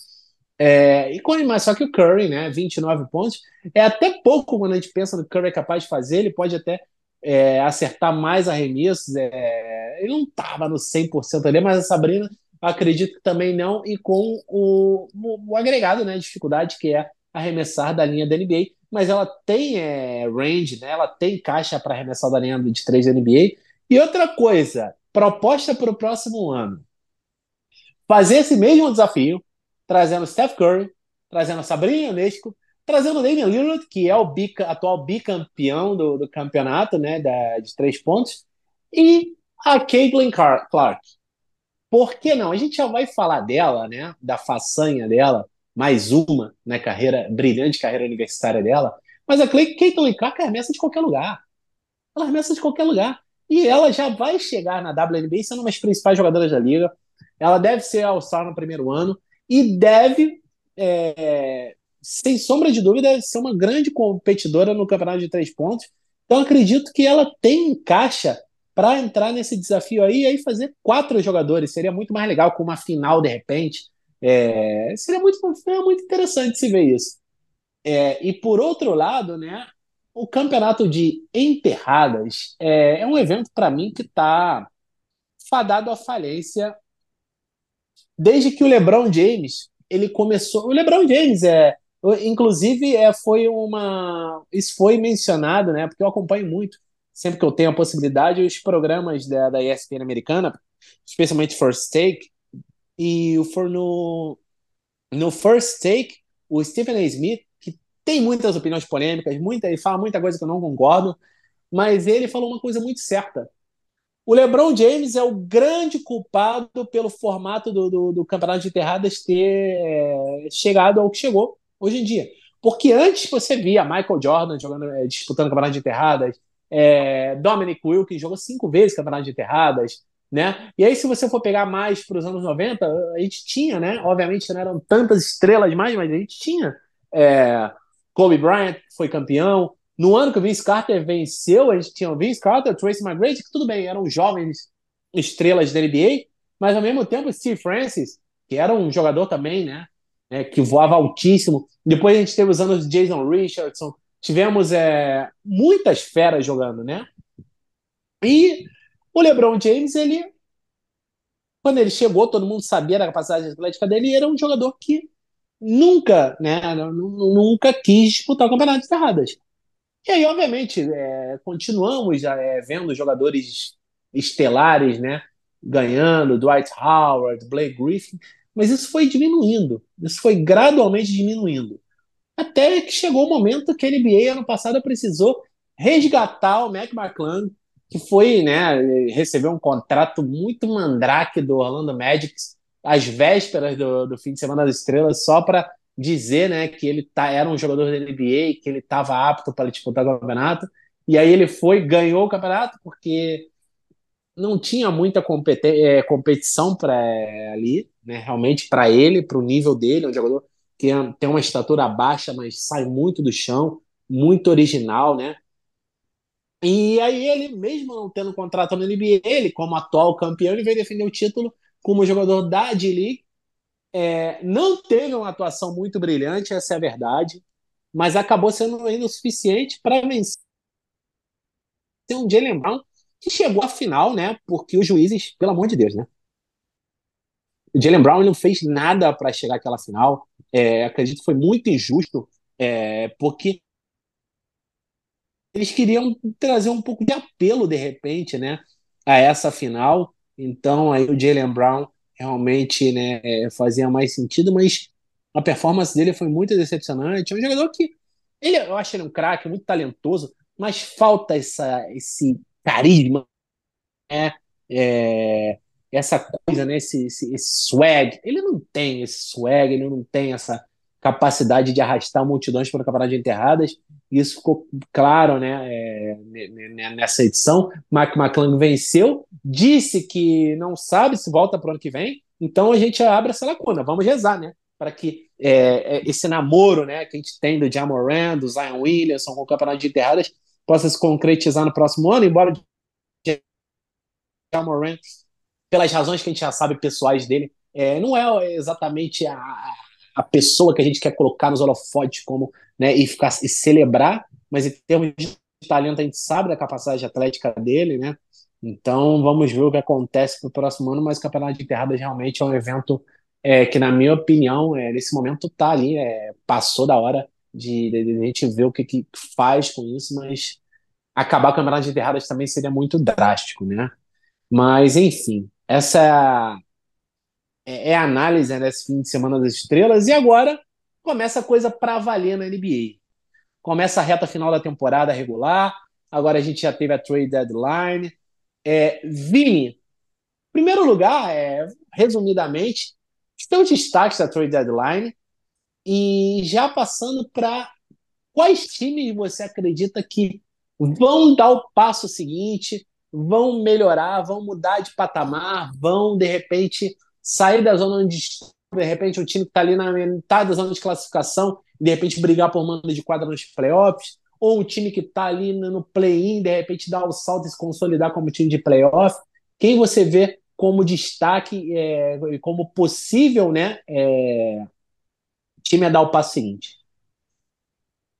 É, e com, mas só que o Curry, né, 29 pontos, é até pouco quando a gente pensa no que o Curry é capaz de fazer, ele pode até é, acertar mais arremessos, é, ele não estava no 100% ali, mas a Sabrina acredito que também não, e com o, o, o, agregado, né, dificuldade que é arremessar da linha da NBA, mas ela tem é, range, né, ela tem caixa para arremessar da linha de 3 da NBA. E outra coisa, proposta para o próximo ano, fazer esse mesmo desafio, trazendo Steph Curry, trazendo Sabrina Ionesco, trazendo Damian Lillard, que é o bica, atual bicampeão do, do campeonato, né, da, de três pontos, e a Caitlin Clark. Por que não? A gente já vai falar dela, né, da façanha dela, mais uma na carreira, brilhante carreira universitária dela, mas a Caitlin Clark arremessa de qualquer lugar. Ela arremessa de qualquer lugar. E ela já vai chegar na WNBA sendo uma das principais jogadoras da liga. Ela deve ser All-Star no primeiro ano e deve, é, sem sombra de dúvida, ser uma grande competidora no campeonato de três pontos. Então acredito que ela tem caixa para entrar nesse desafio aí e aí fazer quatro jogadores. Seria muito mais legal com uma final de repente. É, seria muito, muito interessante se ver isso. É, e por outro lado, né, o campeonato de enterradas é, é um evento para mim que está fadado à falência desde que o LeBron James ele começou. O LeBron James é, inclusive, é, foi uma, isso foi mencionado, né? Porque eu acompanho muito, sempre que eu tenho a possibilidade, os programas da, da ESPN americana, especialmente First Take, e for no no First Take, o Stephen A. Smith tem muitas opiniões polêmicas, muita, ele fala muita coisa que eu não concordo, mas ele falou uma coisa muito certa. O LeBron James é o grande culpado pelo formato do, do, do campeonato de enterradas ter é, chegado ao que chegou hoje em dia. Porque antes você via Michael Jordan jogando, é, disputando campeonato de enterradas, é, Dominic Wilkins jogou cinco vezes campeonato de enterradas, né? E aí, se você for pegar mais para os anos 90, a gente tinha, né? Obviamente não eram tantas estrelas mais, mas a gente tinha é, Kobe Bryant foi campeão. No ano que o Vince Carter venceu, a gente tinha o Vince Carter, Tracy McGrady, que tudo bem, eram jovens estrelas da NBA, mas ao mesmo tempo Steve Francis, que era um jogador também, né, né que voava altíssimo. Depois a gente teve os anos de Jason Richardson, tivemos é, muitas feras jogando, né? E o LeBron James, ele quando ele chegou, todo mundo sabia da capacidade atlética dele, e era um jogador que nunca, né, nunca quis disputar o campeonato de enterradas. E aí, obviamente, é, continuamos é, vendo jogadores estelares, né, ganhando, Dwight Howard, Blake Griffin, mas isso foi diminuindo, isso foi gradualmente diminuindo. Até que chegou o momento que a NBA ano passado precisou resgatar o Mac McClung, que foi, né, recebeu um contrato muito mandrake do Orlando Magic, às vésperas do, do fim de semana das estrelas só para dizer né, que ele tá, era um jogador da NBA, que ele estava apto para disputar o campeonato. E aí ele foi, ganhou o campeonato, porque não tinha muita é, competição para ali, né, realmente para ele, para o nível dele, é um jogador tem uma estatura baixa, mas sai muito do chão, muito original, né? E aí ele, mesmo não tendo contrato na NBA, ele, como atual campeão, ele veio defender o título como jogador da D-League. É, não teve uma atuação muito brilhante, essa é a verdade, mas acabou sendo ainda o suficiente para vencer um Jalen Brown que chegou à final, né? Porque os juízes, pelo amor de Deus, né? O Jalen Brown não fez nada para chegar àquela final. É, acredito que foi muito injusto, é, porque eles queriam trazer um pouco de apelo, de repente, né? A essa final. Então aí o Jalen Brown realmente né, é, fazia mais sentido, mas a performance dele foi muito decepcionante. É um jogador que ele, eu acho ele um craque, muito talentoso, mas falta essa, esse carisma, né? É, essa coisa, né? Esse, esse, esse, swag. Ele não tem esse swag, ele não tem essa capacidade de arrastar multidões para o campeonato de enterradas. Isso ficou claro né, é, nessa edição. Mac McClung venceu, disse que não sabe se volta para o ano que vem, então a gente abre essa lacuna. Vamos rezar, né? Para que é, é, esse namoro né, que a gente tem do Jamoran, do Zion Williamson com o campeonato de enterradas possa se concretizar no próximo ano, embora Jamoran, pelas razões que a gente já sabe pessoais dele, é, não é exatamente a, a pessoa que a gente quer colocar nos holofotes como, né, e ficar e celebrar, mas em termos de talento a gente sabe da capacidade atlética dele, né? Então vamos ver o que acontece no próximo ano, mas o Campeonato de Enterradas realmente é um evento é, que, na minha opinião, é, nesse momento está ali, é, passou da hora de, de, de, a gente ver o que, que faz com isso, mas acabar o Campeonato de Enterradas também seria muito drástico, né? Mas, enfim, essa é a, é, é análise né, desse fim de semana das estrelas. E agora começa a coisa para valer na NBA. Começa a reta final da temporada regular. Agora a gente já teve a trade deadline. É, Vini, primeiro lugar, é, resumidamente, teus destaques da trade deadline e já passando para quais times você acredita que vão dar o passo seguinte, vão melhorar, vão mudar de patamar, vão de repente sair da zona onde de repente o time que está ali na metade da zona de classificação de repente brigar por mando de quadra nos playoffs, ou um time que está ali no play-in, de repente dar o salto e se consolidar como time de playoff. Quem você vê como destaque é, como possível né, é, time a dar o passo seguinte?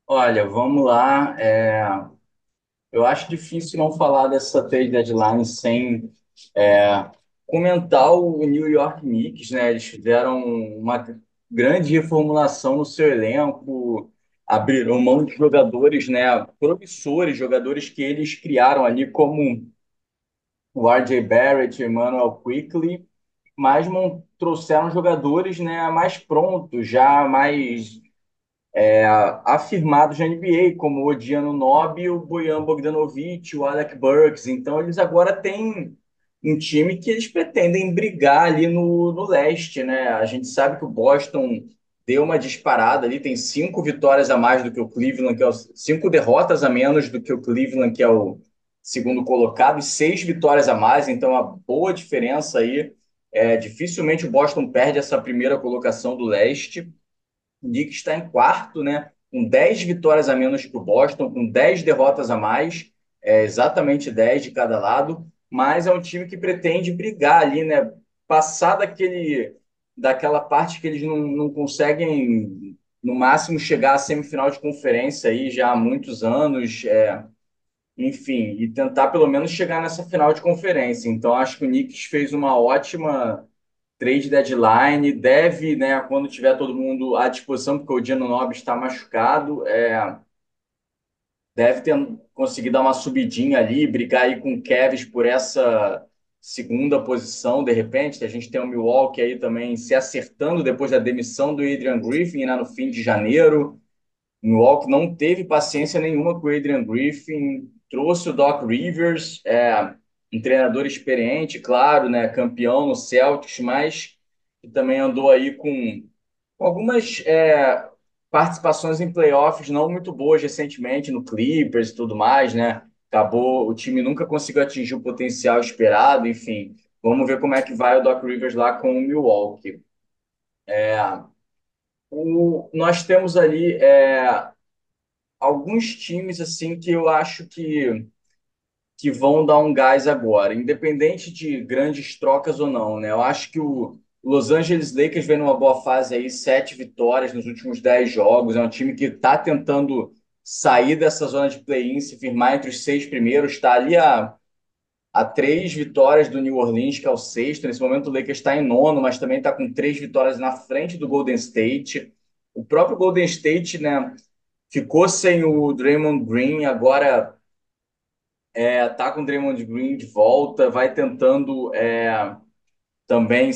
Olha, vamos lá. É, eu acho difícil não falar dessa trade deadline sem é, comentar o New York Knicks, né? Eles fizeram uma grande reformulação no seu elenco, abriram mão de jogadores, né, promissores, jogadores que eles criaram ali como o RJ Barrett, Emmanuel Quickly, mas trouxeram jogadores, né, mais prontos, já mais é, afirmados na NBA, como o Odiano Nobi, o Bojan Bogdanovic, o Alec Burks. Então, eles agora têm um time que eles pretendem brigar ali no, no leste, né? A gente sabe que o Boston deu uma disparada ali, tem cinco vitórias a mais do que o Cleveland, que é o, cinco derrotas a menos do que o Cleveland, que é o segundo colocado, e seis vitórias a mais, então uma boa diferença aí. É, dificilmente o Boston perde essa primeira colocação do leste. O Knicks está em quarto, né? Com 10 vitórias a menos que o Boston, com 10 derrotas a mais, é, exatamente 10 de cada lado mas é um time que pretende brigar ali, né? Passar daquele, daquela parte que eles não, não conseguem, no máximo, chegar à semifinal de conferência aí já há muitos anos, é, enfim, e tentar pelo menos chegar nessa final de conferência. Então, acho que o Knicks fez uma ótima trade deadline, deve, né, quando tiver todo mundo à disposição, porque o Diano Nobre está machucado, é, deve ter conseguir dar uma subidinha ali, brigar aí com o Kevs por essa segunda posição, de repente. A gente tem o Milwaukee aí também se acertando depois da demissão do Adrian Griffin né, no fim de janeiro. O Milwaukee não teve paciência nenhuma com o Adrian Griffin, trouxe o Doc Rivers, é, um treinador experiente, claro, né, campeão no Celtics, mas que também andou aí com, algumas é, participações em playoffs não muito boas recentemente no Clippers e tudo mais, né? Acabou, o time nunca conseguiu atingir o potencial esperado, enfim. Vamos ver como é que vai o Doc Rivers lá com o Milwaukee. É, o, nós temos ali é, alguns times assim que eu acho que que vão dar um gás agora, independente de grandes trocas ou não, né? Eu acho que o, Los Angeles Lakers vem numa boa fase aí, sete vitórias nos últimos dez jogos. É um time que está tentando sair dessa zona de play-in, se firmar entre os seis primeiros. Está ali a, a três vitórias do New Orleans, que é o sexto. Nesse momento o Lakers está em nono, mas também está com três vitórias na frente do Golden State. O próprio Golden State, né, ficou sem o Draymond Green, agora é, tá com o Draymond Green de volta, vai tentando é, também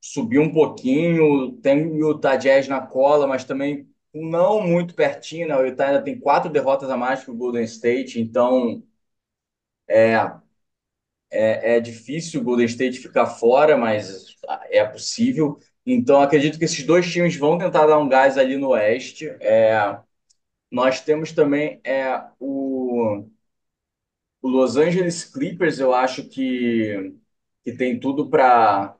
subiu um pouquinho, tem o Utah Jazz na cola, mas também não muito pertinho, né? O Utah ainda tem quatro derrotas a mais que o Golden State, então é, é, é difícil o Golden State ficar fora, mas é possível. Então acredito que esses dois times vão tentar dar um gás ali no Oeste. É, nós temos também é, o, o Los Angeles Clippers, eu acho que, que tem tudo para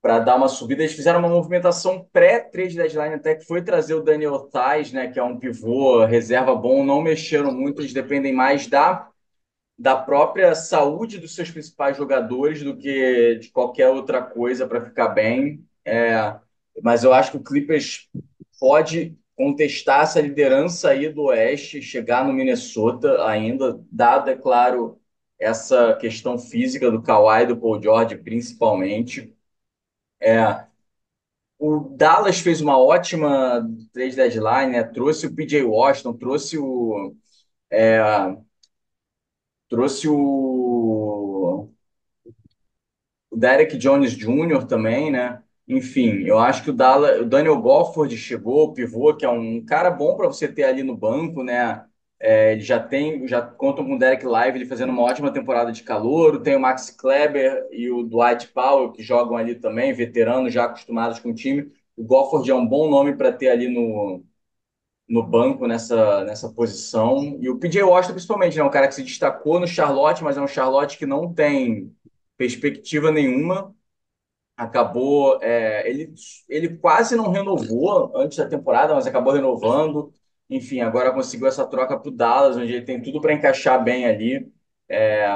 para dar uma subida. Eles fizeram uma movimentação pré-trade deadline até que foi trazer o Daniel Tais, né, que é um pivô reserva bom. Não mexeram muito, eles dependem mais da, da própria saúde dos seus principais jogadores do que de qualquer outra coisa para ficar bem. É, mas eu acho que o Clippers pode contestar essa liderança aí do Oeste, chegar no Minnesota ainda, dada, é claro, essa questão física do Kawhi e do Paul George, principalmente. É, o Dallas fez uma ótima trade deadline, né? trouxe o PJ Washington, trouxe o. É, trouxe o, o Derek Jones Jr. também, né? Enfim, eu acho que o, Dallas, o Daniel Gofford chegou, pivô, que é um cara bom para você ter ali no banco, né? É, ele já tem, já contam com o Derek Live, ele fazendo uma ótima temporada de calor. Tem o Max Kleber e o Dwight Powell, que jogam ali também, veteranos já acostumados com o time. O Gofford é um bom nome para ter ali no, no banco nessa, nessa posição. E o PJ Washington, principalmente, é né? um cara que se destacou no Charlotte, mas é um Charlotte que não tem perspectiva nenhuma acabou. É, ele, ele quase não renovou antes da temporada, mas acabou renovando. Enfim, agora conseguiu essa troca para o Dallas, onde ele tem tudo para encaixar bem ali. É,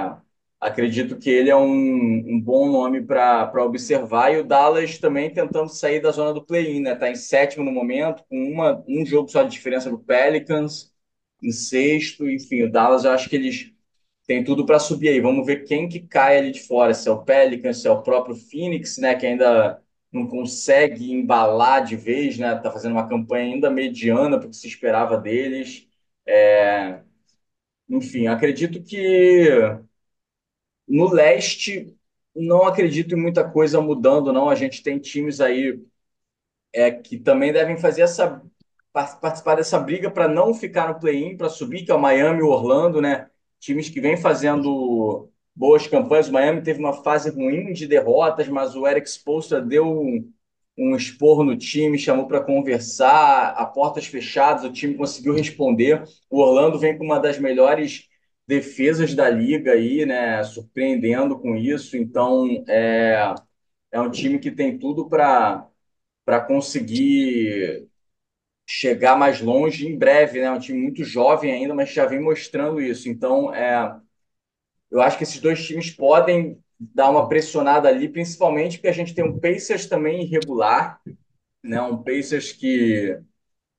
acredito que ele é um, um bom nome para observar. E o Dallas também tentando sair da zona do play-in, né? Está em sétimo no momento, com uma, um jogo só de diferença do Pelicans, em sexto. Enfim, o Dallas eu acho que eles tem tudo para subir aí. Vamos ver quem que cai ali de fora, se é o Pelicans, se é o próprio Phoenix, né, que ainda não consegue embalar de vez, né? Tá fazendo uma campanha ainda mediana porque se esperava deles. É... Enfim, acredito que no leste não acredito em muita coisa mudando, não. A gente tem times aí é, que também devem fazer essa participar dessa briga para não ficar no play-in, para subir, que é o Miami o Orlando, né? Times que vêm fazendo boas campanhas. O Miami teve uma fase ruim de derrotas, mas o Eric Spoelstra deu um, um esporro no time, chamou para conversar, a portas fechadas, o time conseguiu responder. O Orlando vem com uma das melhores defesas da liga aí, né, surpreendendo com isso. Então, é, é um time que tem tudo para para conseguir chegar mais longe em breve, né? É um time muito jovem ainda, mas já vem mostrando isso. Então, é, eu acho que esses dois times podem dar uma pressionada ali, principalmente porque a gente tem um Pacers também irregular, né? Um Pacers que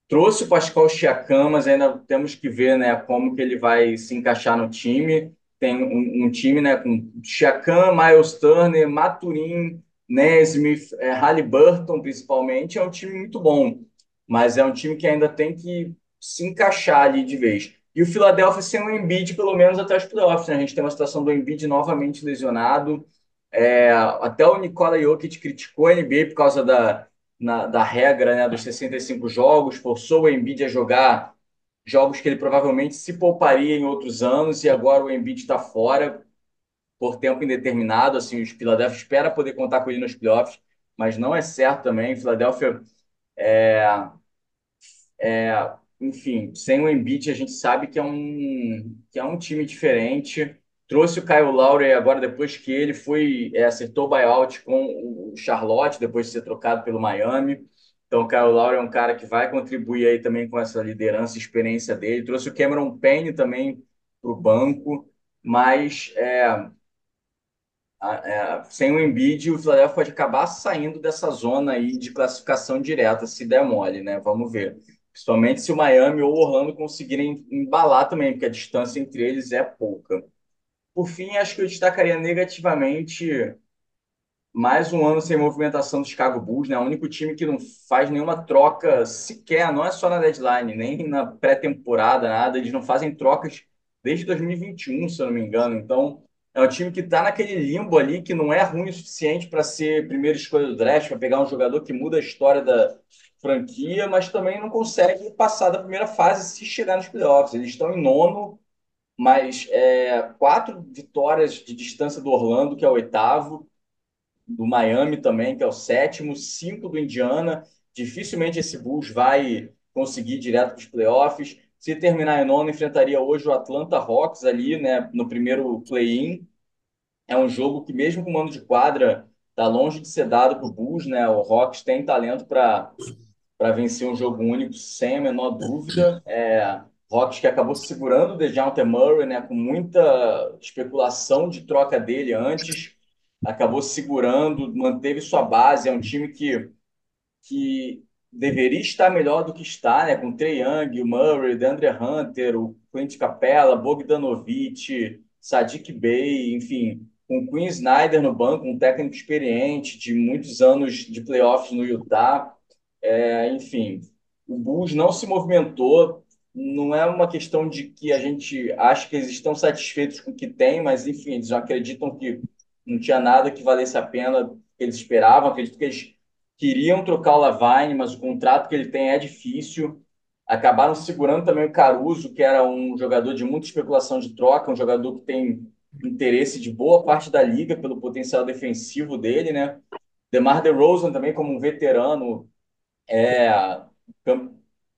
trouxe o Pascal Siakam, mas ainda temos que ver, né, como que ele vai se encaixar no time. Tem um, um time, né, com Siakam, Miles Turner, Maturin, Nesmith, é, Halliburton, principalmente, é um time muito bom mas é um time que ainda tem que se encaixar ali de vez. E o Philadelphia sem o Embiid, pelo menos até os playoffs. Né? A gente tem uma situação do Embiid novamente lesionado. É, até o Nikola Jokic criticou a NBA por causa da, na, da regra né, dos 65 jogos, forçou o Embiid a jogar jogos que ele provavelmente se pouparia em outros anos, e agora o Embiid está fora por tempo indeterminado. Assim, os Philadelphia espera poder contar com ele nos playoffs, mas não é certo também. Philadelphia é, é, enfim, sem o Embiid, a gente sabe que é um, que é um time diferente. Trouxe o Kyle Lowry agora, depois que ele foi, é, acertou o buyout com o Charlotte, depois de ser trocado pelo Miami. Então, o Kyle Lowry é um cara que vai contribuir aí também com essa liderança e experiência dele. Trouxe o Cameron Payne também para o banco, mas é, é, sem o Embiid, o Philadelphia pode acabar saindo dessa zona aí de classificação direta, se der mole, né? Vamos ver. Principalmente se o Miami ou o Orlando conseguirem embalar também, porque a distância entre eles é pouca. Por fim, acho que eu destacaria negativamente mais um ano sem movimentação do Chicago Bulls, né? O único time que não faz nenhuma troca sequer, não é só na deadline, nem na pré-temporada, nada. Eles não fazem trocas desde 2021, se eu não me engano. Então, é um time que está naquele limbo ali, que não é ruim o suficiente para ser primeira escolha do draft, para pegar um jogador que muda a história da franquia, mas também não consegue passar da primeira fase se chegar nos playoffs. Eles estão em nono, mas é, quatro vitórias de distância do Orlando, que é o oitavo, do Miami também, que é o sétimo, cinco do Indiana. Dificilmente esse Bulls vai conseguir direto para os playoffs. Se terminar em nono, enfrentaria hoje o Atlanta Hawks ali, né, no primeiro play-in. É um jogo que, mesmo com o mando de quadra, está longe de ser dado para o Bulls, né? O Hawks tem talento para para vencer um jogo único, sem a menor dúvida. É, Hawks que acabou segurando o DeJounte Murray, né, com muita especulação de troca dele antes, acabou segurando, manteve sua base. É um time que que deveria estar melhor do que está, né? Com Trey Young, o Murray, DeAndre Hunter, o Clint Capella, Bogdanovic, Sadiq Bey, enfim, com Quinn Snyder no banco, um técnico experiente de muitos anos de playoffs no Utah. É, enfim, o Bulls não se movimentou. Não é uma questão de que a gente acha que eles estão satisfeitos com o que tem, mas enfim, eles acreditam que não tinha nada que valesse a pena que eles esperavam. Acredito que eles queriam trocar o Lavine, mas o contrato que ele tem é difícil. Acabaram segurando também o Caruso, que era um jogador de muita especulação de troca, um jogador que tem interesse de boa parte da liga pelo potencial defensivo dele, né? DeMar DeRozan também como um veterano é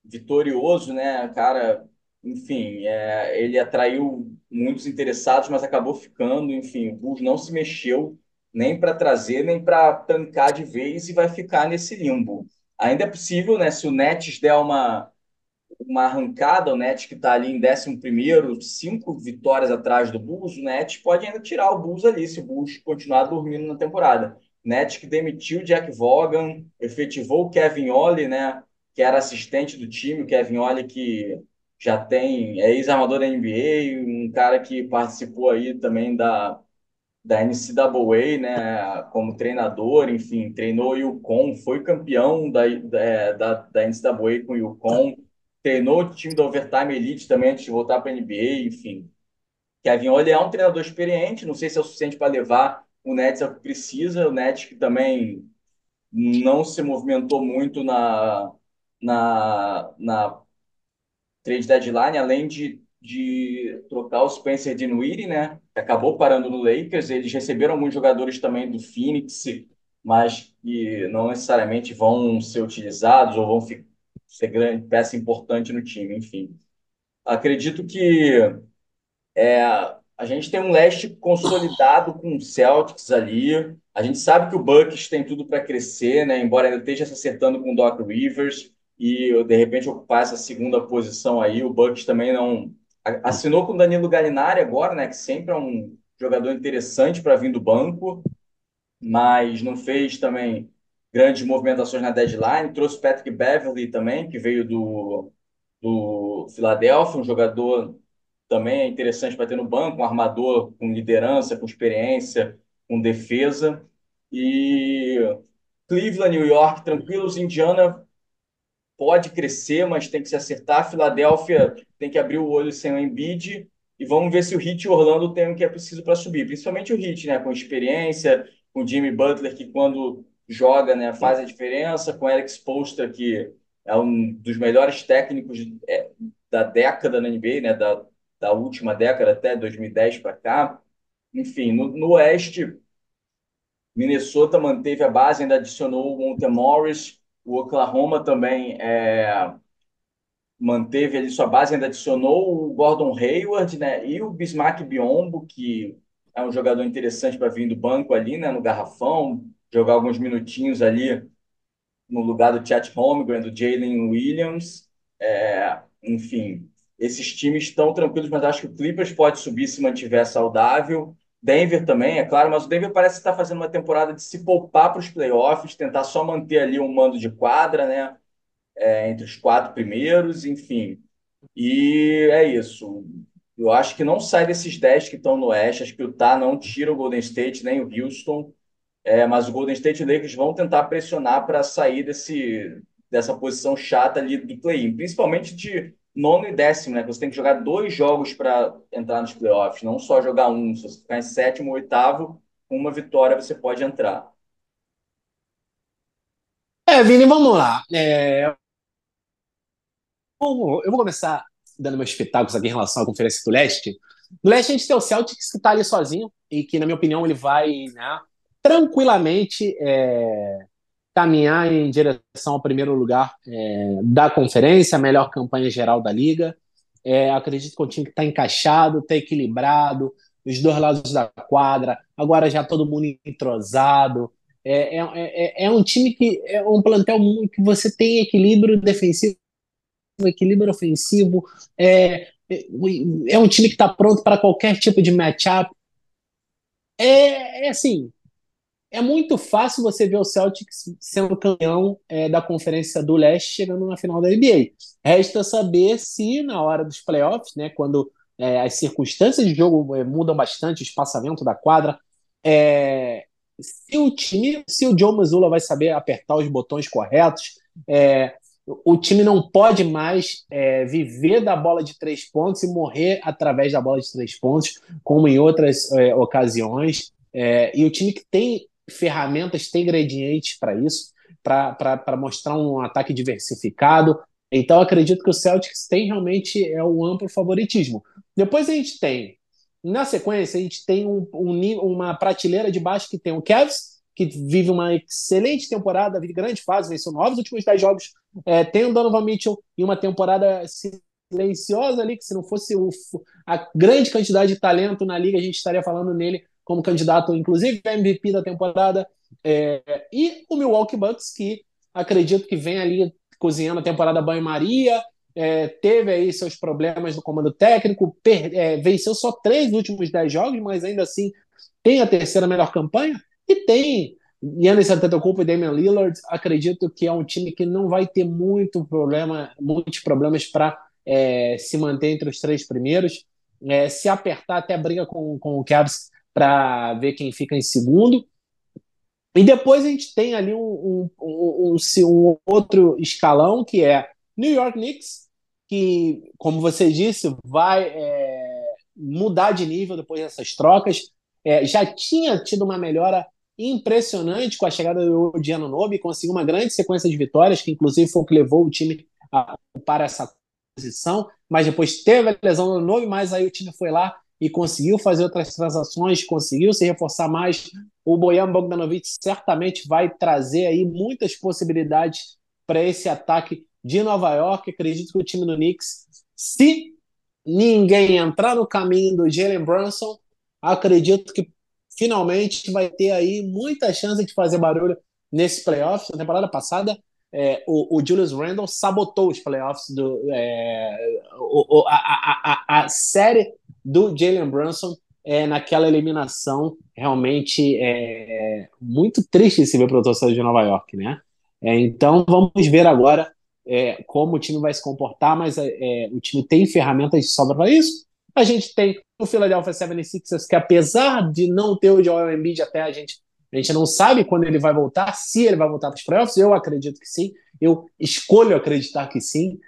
vitorioso, né? Cara, enfim, é, ele atraiu muitos interessados, mas acabou ficando. Enfim, o Bulls não se mexeu nem para trazer, nem para tancar de vez e vai ficar nesse limbo. Ainda é possível, né? Se o Nets der uma, uma arrancada, o Nets que está ali em 11, cinco vitórias atrás do Bulls, o Nets pode ainda tirar o Bulls ali, se o Bulls continuar dormindo na temporada. Nets que demitiu Jack Vaughan, efetivou o Kevin Ollie, né? Que era assistente do time, o Kevin Ollie que já tem, é ex-armador da NBA, um cara que participou aí também da, da NCAA, né, como treinador, enfim, treinou o Yukon, foi campeão da, da, da, NCAA com o Yukon, treinou o time da Overtime Elite também antes de voltar para a NBA, enfim. Kevin Ollie é um treinador experiente, não sei se é o suficiente para levar o Nets ao que precisa, o Nets que também não se movimentou muito na, na, na trade deadline, além de de trocar o Spencer Dinwiddie, né? Acabou parando no Lakers. Eles receberam alguns jogadores também do Phoenix, mas que não necessariamente vão ser utilizados ou vão ser grande peça importante no time. Enfim, acredito que é, a gente tem um leste consolidado com o Celtics ali. A gente sabe que o Bucks tem tudo para crescer, né? Embora ainda esteja se acertando com o Doc Rivers e de repente ocupar essa segunda posição aí, o Bucks também não Assinou com o Danilo Gallinari agora, né? Que sempre é um jogador interessante para vir do banco, mas não fez também grandes movimentações na deadline. Trouxe Patrick Beverly também, que veio do, do Philadelphia, um jogador também interessante para ter no banco, um armador com liderança, com experiência, com defesa. E Cleveland, New York, tranquilos. Indiana pode crescer, mas tem que se acertar. Filadélfia tem que abrir o olho sem o Embiid e vamos ver se o Heat e o Orlando têm o que é preciso para subir. Principalmente o Heat, né? Com experiência, com Jimmy Butler, que quando joga, né, faz a diferença, com Alex Postra, que é um dos melhores técnicos é, da década na NBA, né? Da, da última década até 2010 para cá. Enfim, no, no Oeste, Minnesota manteve a base, ainda adicionou o Monte Morris, o Oklahoma também é, manteve ali sua base, ainda adicionou o Gordon Hayward, né? E o Bismarck Biombo, que é um jogador interessante para vir do banco ali, né? No garrafão, jogar alguns minutinhos ali no lugar do Chet Holmgren, do Jalen Williams. É, enfim, esses times estão tranquilos, mas acho que o Clippers pode subir se mantiver saudável. Denver também, é claro, mas o Denver parece estar fazendo uma temporada de se poupar para os playoffs, tentar só manter ali um mando de quadra, né? É, entre os quatro primeiros, enfim. E é isso. Eu acho que não sai desses dez que estão no Oeste. Acho que o Utah não tira o Golden State, nem o Houston. É, mas o Golden State e Lakers vão tentar pressionar para sair desse, dessa posição chata ali do play-in, principalmente de nono e décimo, né? Você tem que jogar dois jogos para entrar nos playoffs, não só jogar um. Se você ficar em sétimo ou oitavo, com uma vitória você pode entrar. É, Vini, vamos lá. É... Eu vou começar dando meus pitacos aqui em relação à Conferência do Leste. No Leste a gente tem o Celtics que está ali sozinho e que, na minha opinião, ele vai né, tranquilamente é, caminhar em direção ao primeiro lugar é, da conferência, melhor campanha geral da liga. É, acredito que o time está encaixado, está equilibrado, os dois lados da quadra, agora já todo mundo entrosado. É, é, é, é um time que é um plantel que você tem equilíbrio defensivo, equilíbrio ofensivo. É, é um time que está pronto para qualquer tipo de matchup. É, é assim, é muito fácil você ver o Celtics sendo campeão é, da Conferência do Leste chegando na final da NBA. Resta saber se na hora dos playoffs, né, quando é, as circunstâncias de jogo é, mudam bastante, o espaçamento da quadra, é, se o time, se o Joe Mazzulla vai saber apertar os botões corretos, é, o time não pode mais é, viver da bola de três pontos e morrer através da bola de três pontos, como em outras é, ocasiões. É, e o time que tem ferramentas, tem ingredientes para isso, para mostrar um ataque diversificado. Então, acredito que o Celtics tem realmente é um amplo favoritismo. Depois a gente tem, na sequência, a gente tem um, um, uma prateleira de baixo que tem o Cavs, que vive uma excelente temporada, vive grande fase, venceu nove últimos dez jogos, é, tem o Donovan Mitchell em uma temporada silenciosa ali, que se não fosse o, a grande quantidade de talento na liga, a gente estaria falando nele como candidato, inclusive, MVP da temporada. É, e o Milwaukee Bucks, que acredito que vem ali cozinhando a temporada banho-maria, é, teve aí seus problemas no comando técnico, per, é, venceu só três últimos dez jogos, mas ainda assim tem a terceira melhor campanha e tem Yannis Antetokounmpo e Damian Lillard. Acredito que é um time que não vai ter muito problema, muitos problemas para é, se manter entre os três primeiros. É, se apertar até briga com, com o Cavs para ver quem fica em segundo. E depois a gente tem ali um, um, um, um, outro escalão, que é New York Knicks, que, como você disse, vai é, mudar de nível depois dessas trocas. É, já tinha tido uma melhora impressionante com a chegada do Diano Nobi, conseguiu uma grande sequência de vitórias, que inclusive foi o que levou o time a, para essa posição, mas depois teve a lesão do Nobi, mas aí o time foi lá e conseguiu fazer outras transações, conseguiu se reforçar mais. O Bojan Bogdanovic certamente vai trazer aí muitas possibilidades para esse ataque de Nova York. Acredito que o time do Knicks, se ninguém entrar no caminho do Jalen Brunson, acredito que finalmente vai ter aí muita chance de fazer barulho nesse playoffs. Na temporada passada, é, o, o, Julius Randle sabotou os playoffs do é, o, a, a, a, a, série do Jalen Brunson é, naquela eliminação realmente é, muito triste se ver para o torcedor de Nova York, né? É, então vamos ver agora é, como o time vai se comportar, mas é, o time tem ferramentas de sobra para isso. A gente tem o Philadelphia 76ers, que apesar de não ter o Joel Embiid até a gente a gente não sabe quando ele vai voltar, se ele vai voltar para os playoffs. Eu acredito que sim. Eu escolho acreditar que sim.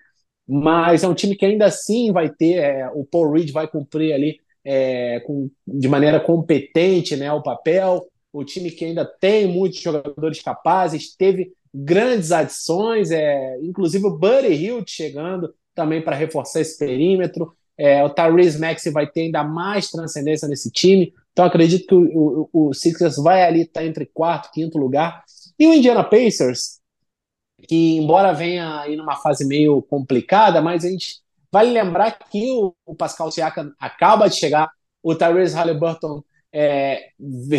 Mas é um time que ainda assim vai ter. É, o Paul Reed vai cumprir ali é, com, de maneira competente né, o papel. O time que ainda tem muitos jogadores capazes, teve grandes adições, é, inclusive o Buddy Hill chegando também para reforçar esse perímetro. É, o Tyrese Maxey vai ter ainda mais transcendência nesse time. Então acredito que o, o, o Sixers vai ali estar tá entre quarto e quinto lugar. E o Indiana Pacers, que embora venha aí numa fase meio complicada, mas a gente vale lembrar que o, o Pascal Siakam acaba de chegar, o Tyrese Halliburton é,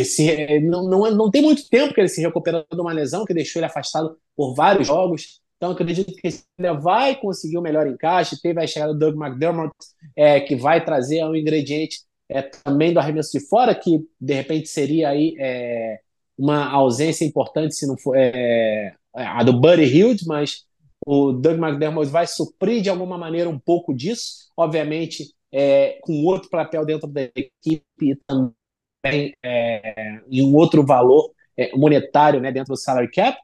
se, não, não, não tem muito tempo que ele se recuperou de uma lesão que deixou ele afastado por vários jogos. Então, acredito que ele vai conseguir o melhor encaixe. Teve a chegada do Doug McDermott, é, que vai trazer um ingrediente é, também do arremesso de fora, que de repente seria aí é, uma ausência importante se não for é, a do Buddy Hield, mas o Doug McDermott vai suprir de alguma maneira um pouco disso, obviamente é, com outro papel dentro da equipe e também é, em um outro valor é, monetário né, dentro do salary cap.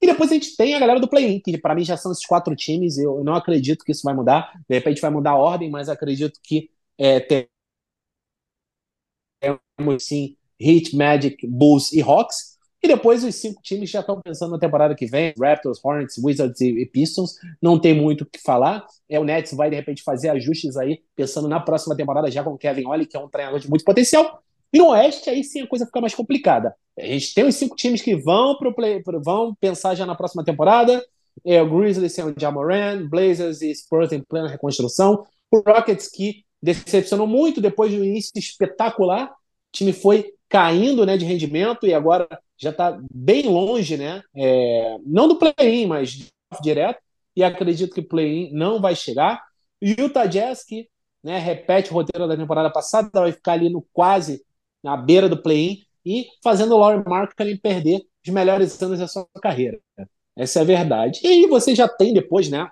E depois a gente tem a galera do play-in, que para mim já são esses quatro times. Eu não acredito que isso vai mudar. De repente vai mudar a ordem, mas acredito que é, temos sim Heat, Magic, Bulls e Hawks. E depois os cinco times já estão pensando na temporada que vem: Raptors, Hornets, Wizards e Pistons. Não tem muito o que falar. É, o Nets vai de repente fazer ajustes aí, pensando na próxima temporada já com o Kevin Ollie, que é um treinador de muito potencial. E no Oeste, aí sim a coisa fica mais complicada. A gente tem os cinco times que vão pro play, vão pensar já na próxima temporada. É, o Grizzlies sem o Jamoran, Blazers e Spurs em plena reconstrução. O Rockets que decepcionou muito depois do início espetacular o time foi caindo né, de rendimento e agora já está bem longe, né? É, não do play-in, mas direto. E acredito que o play-in não vai chegar. E o Utah Jazz, que né, repete o roteiro da temporada passada, vai ficar ali no quase na beira do play-in. e fazendo o Laurie Markkinen perder os melhores anos da sua carreira. Essa é a verdade. E aí você já tem depois, né,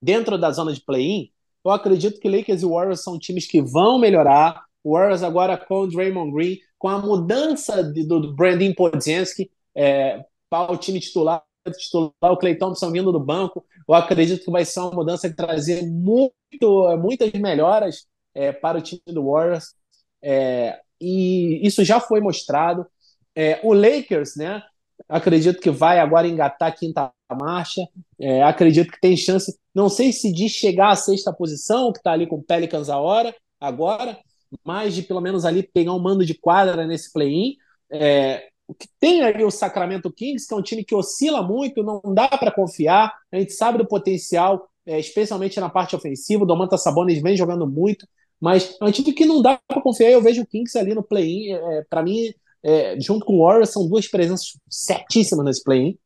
dentro da zona de play-in, eu acredito que Lakers e Warriors são times que vão melhorar. O Warriors agora com o Draymond Green, com a mudança de, do Brandon Podziemski é, para o time titular, titular, o Clay Thompson vindo do banco, eu acredito que vai ser uma mudança que trazer muito, muitas melhoras é, para o time do Warriors. É, e isso já foi mostrado. É, o Lakers, né? Acredito que vai agora engatar a quinta marcha. É, acredito que tem chance, não sei se de chegar à sexta posição, que está ali com o Pelicans a hora, agora, mas de pelo menos ali pegar um mando de quadra nesse play-in. É, o que tem ali o Sacramento Kings, que é um time que oscila muito, não dá para confiar. A gente sabe do potencial, é, especialmente na parte ofensiva. O Domantas Sabonis vem jogando muito, mas é um time que não dá para confiar. Eu vejo o Kings ali no play-in. É, para mim, é, junto com o Warriors, são duas presenças certíssimas nesse play-in.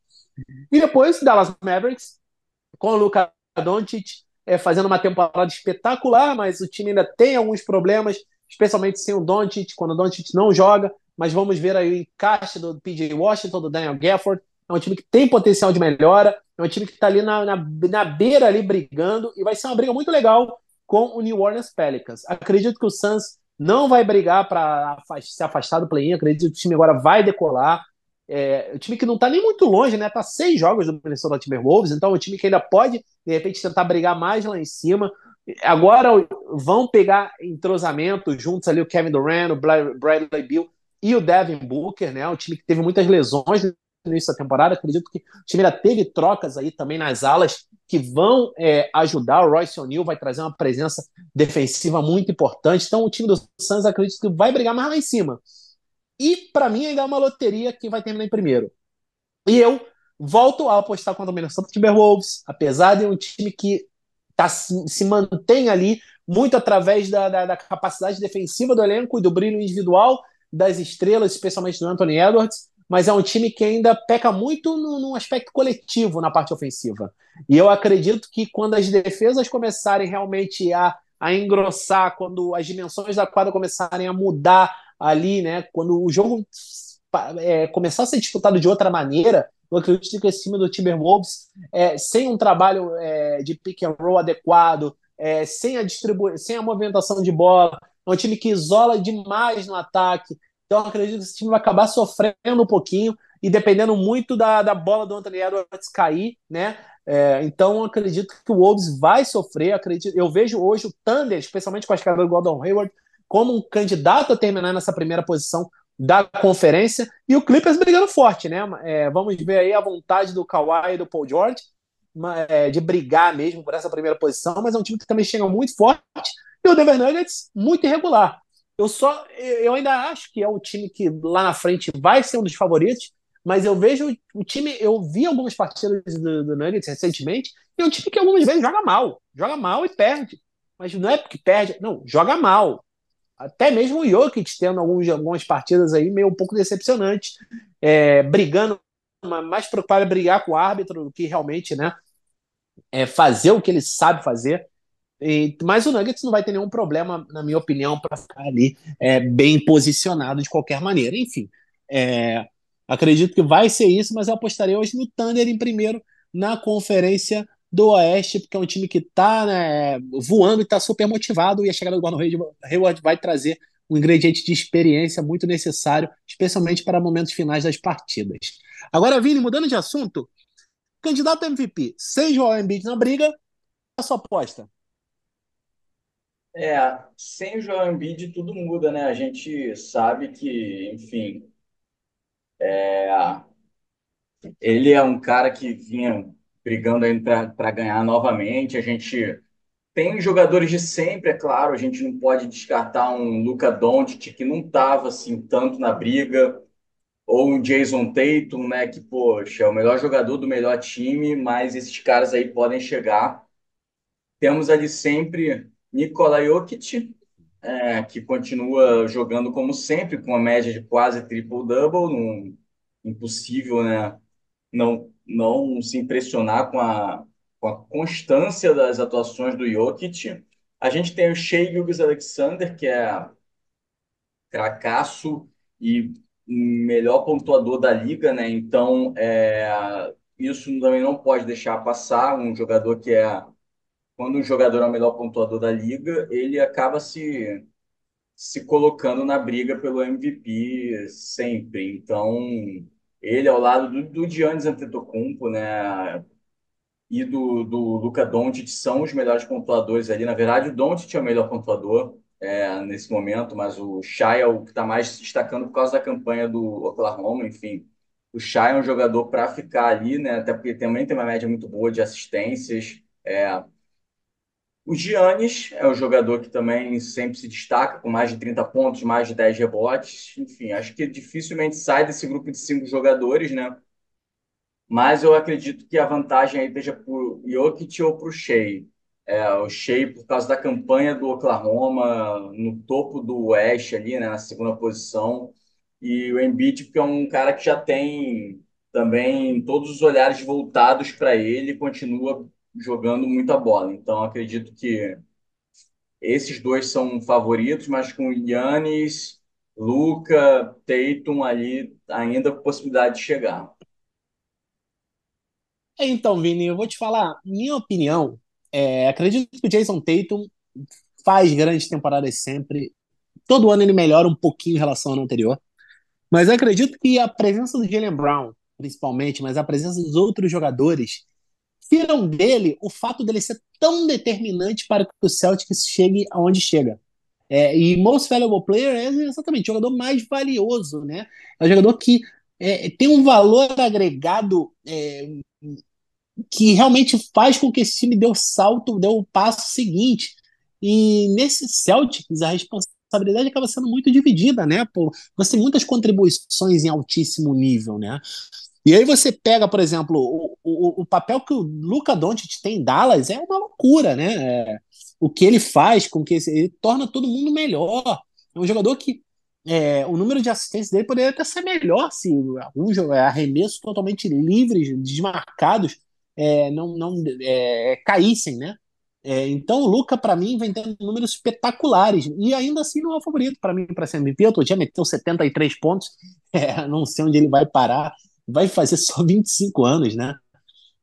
E depois, Dallas Mavericks, com o Luca Doncic é, fazendo uma temporada espetacular, mas o time ainda tem alguns problemas, especialmente sem o Doncic, quando o Doncic não joga. Mas vamos ver aí o encaixe do PJ Washington, do Daniel Gafford. É um time que tem potencial de melhora, é um time que está ali na, na, na beira ali brigando, e vai ser uma briga muito legal com o New Orleans Pelicans. Acredito que o Suns não vai brigar para se afastar do play-in. Acredito que o time agora vai decolar. É, o time que não está nem muito longe, né? Tá seis jogos do Minnesota Timberwolves, então é um time que ainda pode, de repente, tentar brigar mais lá em cima. Agora vão pegar entrosamento juntos ali o Kevin Durant, o Bradley Bill e o Devin Booker, né? Um time que teve muitas lesões no início da temporada. Acredito que o time ainda teve trocas aí também nas alas que vão é, ajudar. O Royce O'Neal vai trazer uma presença defensiva muito importante. Então, o time do Suns acredito que vai brigar mais lá em cima. E, para mim, ainda é uma loteria que vai terminar em primeiro. E eu volto a apostar contra o Minnesota Timberwolves, apesar de um time que tá, se mantém ali muito através da, da, da capacidade defensiva do elenco e do brilho individual das estrelas, especialmente do Anthony Edwards, mas é um time que ainda peca muito no, no, aspecto coletivo na parte ofensiva. E eu acredito que quando as defesas começarem realmente a, a engrossar, quando as dimensões da quadra começarem a mudar ali, né, quando o jogo é, começar a ser disputado de outra maneira, eu acredito que esse time do Timberwolves, é, sem um trabalho é, de pick and roll adequado, é, sem, a sem a movimentação de bola, é um time que isola demais no ataque. Então, acredito que esse time vai acabar sofrendo um pouquinho e dependendo muito da, da bola do Anthony Edwards cair, né? É, então, acredito que o Wolves vai sofrer. Acredito, eu vejo hoje o Thunder, especialmente com a chegada do Gordon Hayward, como um candidato a terminar nessa primeira posição da conferência e o Clippers brigando forte, né? É, vamos ver aí a vontade do Kawhi e do Paul George é, de brigar mesmo por essa primeira posição, mas é um time que também chega muito forte e o Denver Nuggets, muito irregular. Eu só eu ainda acho que é um time que lá na frente vai ser um dos favoritos, mas eu vejo o time, eu vi algumas partidas do, do Nuggets recentemente, e é um time que algumas vezes joga mal, joga mal e perde. Mas não é porque perde, não, joga mal. Até mesmo o Jokic tendo alguns, algumas partidas aí meio um pouco decepcionantes, é, brigando, mais preocupado em brigar com o árbitro do que realmente, né, é, fazer o que ele sabe fazer. E, mas o Nuggets não vai ter nenhum problema, na minha opinião, para ficar ali é, bem posicionado de qualquer maneira. Enfim, é, acredito que vai ser isso, mas eu apostaria hoje no Thunder em primeiro na conferência do Oeste, porque é um time que está né, voando e está super motivado, e a chegada do Gordon Hayward vai trazer um ingrediente de experiência muito necessário, especialmente para momentos finais das partidas. Agora, Vini, mudando de assunto, candidato MVP, sem Joel Embiid na briga, a sua aposta? É, sem o Joel Embiid tudo muda, né? A gente sabe que, enfim, é, ele é um cara que vinha brigando para ganhar novamente. A gente tem jogadores de sempre, é claro, a gente não pode descartar um Luca Doncic que não estava assim tanto na briga, ou um Jason Tatum, né, que poxa, é o melhor jogador do melhor time, mas esses caras aí podem chegar. Temos ali sempre Nikola Jokic, é, que continua jogando como sempre, com uma média de quase triple-double, impossível, né? Não, não se impressionar com a, com a constância das atuações do Jokic. A gente tem o Shea Gilgis Alexander, que é cracaço e melhor pontuador da liga, né? Então, é, isso também não pode deixar passar. Um jogador que é. Quando um jogador é o melhor pontuador da liga, ele acaba se, se colocando na briga pelo MVP sempre. Então, ele ao lado do, do Giannis Antetokounmpo, né? E do, do Luka Doncic são os melhores pontuadores ali. Na verdade, o Doncic é o melhor pontuador é, nesse momento, mas o Shai é o que está mais se destacando por causa da campanha do Oklahoma, enfim. O Shai é um jogador para ficar ali, né? Até porque também tem uma média muito boa de assistências. É. O Giannis é um jogador que também sempre se destaca, com mais de 30 pontos, mais de 10 rebotes. Enfim, acho que dificilmente sai desse grupo de cinco jogadores, né? Mas eu acredito que a vantagem aí esteja para o Jokic ou para o Shea. É, o Shea, por causa da campanha do Oklahoma, no topo do Oeste ali, né, na segunda posição, e o Embiid, que é um cara que já tem também todos os olhares voltados para ele continua jogando muita bola. Então, acredito que esses dois são favoritos, mas com Yannis, Luca, Tatum ali ainda com possibilidade de chegar. Então, Vini, eu vou te falar, minha opinião, é, acredito que o Jason Tatum faz grandes temporadas sempre. Todo ano ele melhora um pouquinho em relação ao ano anterior. Mas acredito que a presença do Jalen Brown, principalmente, mas a presença dos outros jogadores, tiram dele o fato dele ser tão determinante para que o Celtics chegue aonde chega. É, e Most Valuable Player é exatamente o jogador mais valioso, né? É o jogador que é, tem um valor agregado é, que realmente faz com que esse time dê o salto, dê o passo seguinte. E nesse Celtics, a responsabilidade acaba sendo muito dividida, né? Por, você tem muitas contribuições em altíssimo nível, né? E aí você pega, por exemplo, o, o, o papel que o Luca Doncic tem em Dallas é uma loucura, né? É, o que ele faz com que ele torna todo mundo melhor. É um jogador que é, o número de assistências dele poderia até ser melhor se alguns arremessos totalmente livres, desmarcados, é, não, não é, caíssem, né? É, então o Luca, para mim, vem tendo números espetaculares. E ainda assim não é o favorito para mim para ser MVP. Outro dia meteu 73 pontos. É, não sei onde ele vai parar. Vai fazer só 25 anos, né?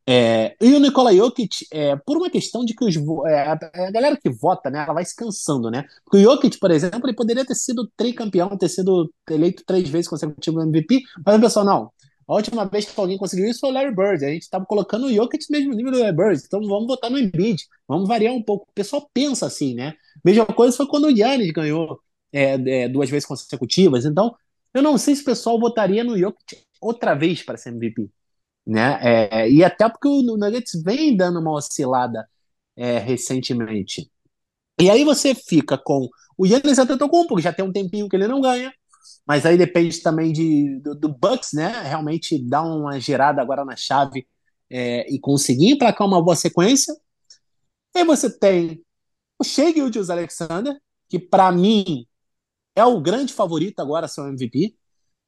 É, e o Nikola Jokic, é, por uma questão de que os, é, a galera que vota, né, ela vai se cansando, né? Porque o Jokic, por exemplo, ele poderia ter sido tricampeão, ter sido eleito três vezes consecutivo MVP, mas o pessoal, não, a última vez que alguém conseguiu isso foi o Larry Bird. A gente estava colocando o Jokic no mesmo nível do Larry Bird. Então vamos votar no Embiid. Vamos variar um pouco. O pessoal pensa assim, né? Mesma coisa foi quando o Giannis ganhou é, é, duas vezes consecutivas. Então, eu não sei se o pessoal votaria no Jokic outra vez para ser MVP. Né? É, e até porque o Nuggets vem dando uma oscilada é, recentemente. E aí você fica com o Giannis Antetokounmpo, que já tem um tempinho que ele não ganha. Mas aí depende também de, do, do Bucks, né? Realmente dar uma girada agora na chave é, e conseguir emplacar uma boa sequência. E você tem o Shea Gildius Alexander, que para mim é o grande favorito agora a ser o MVP,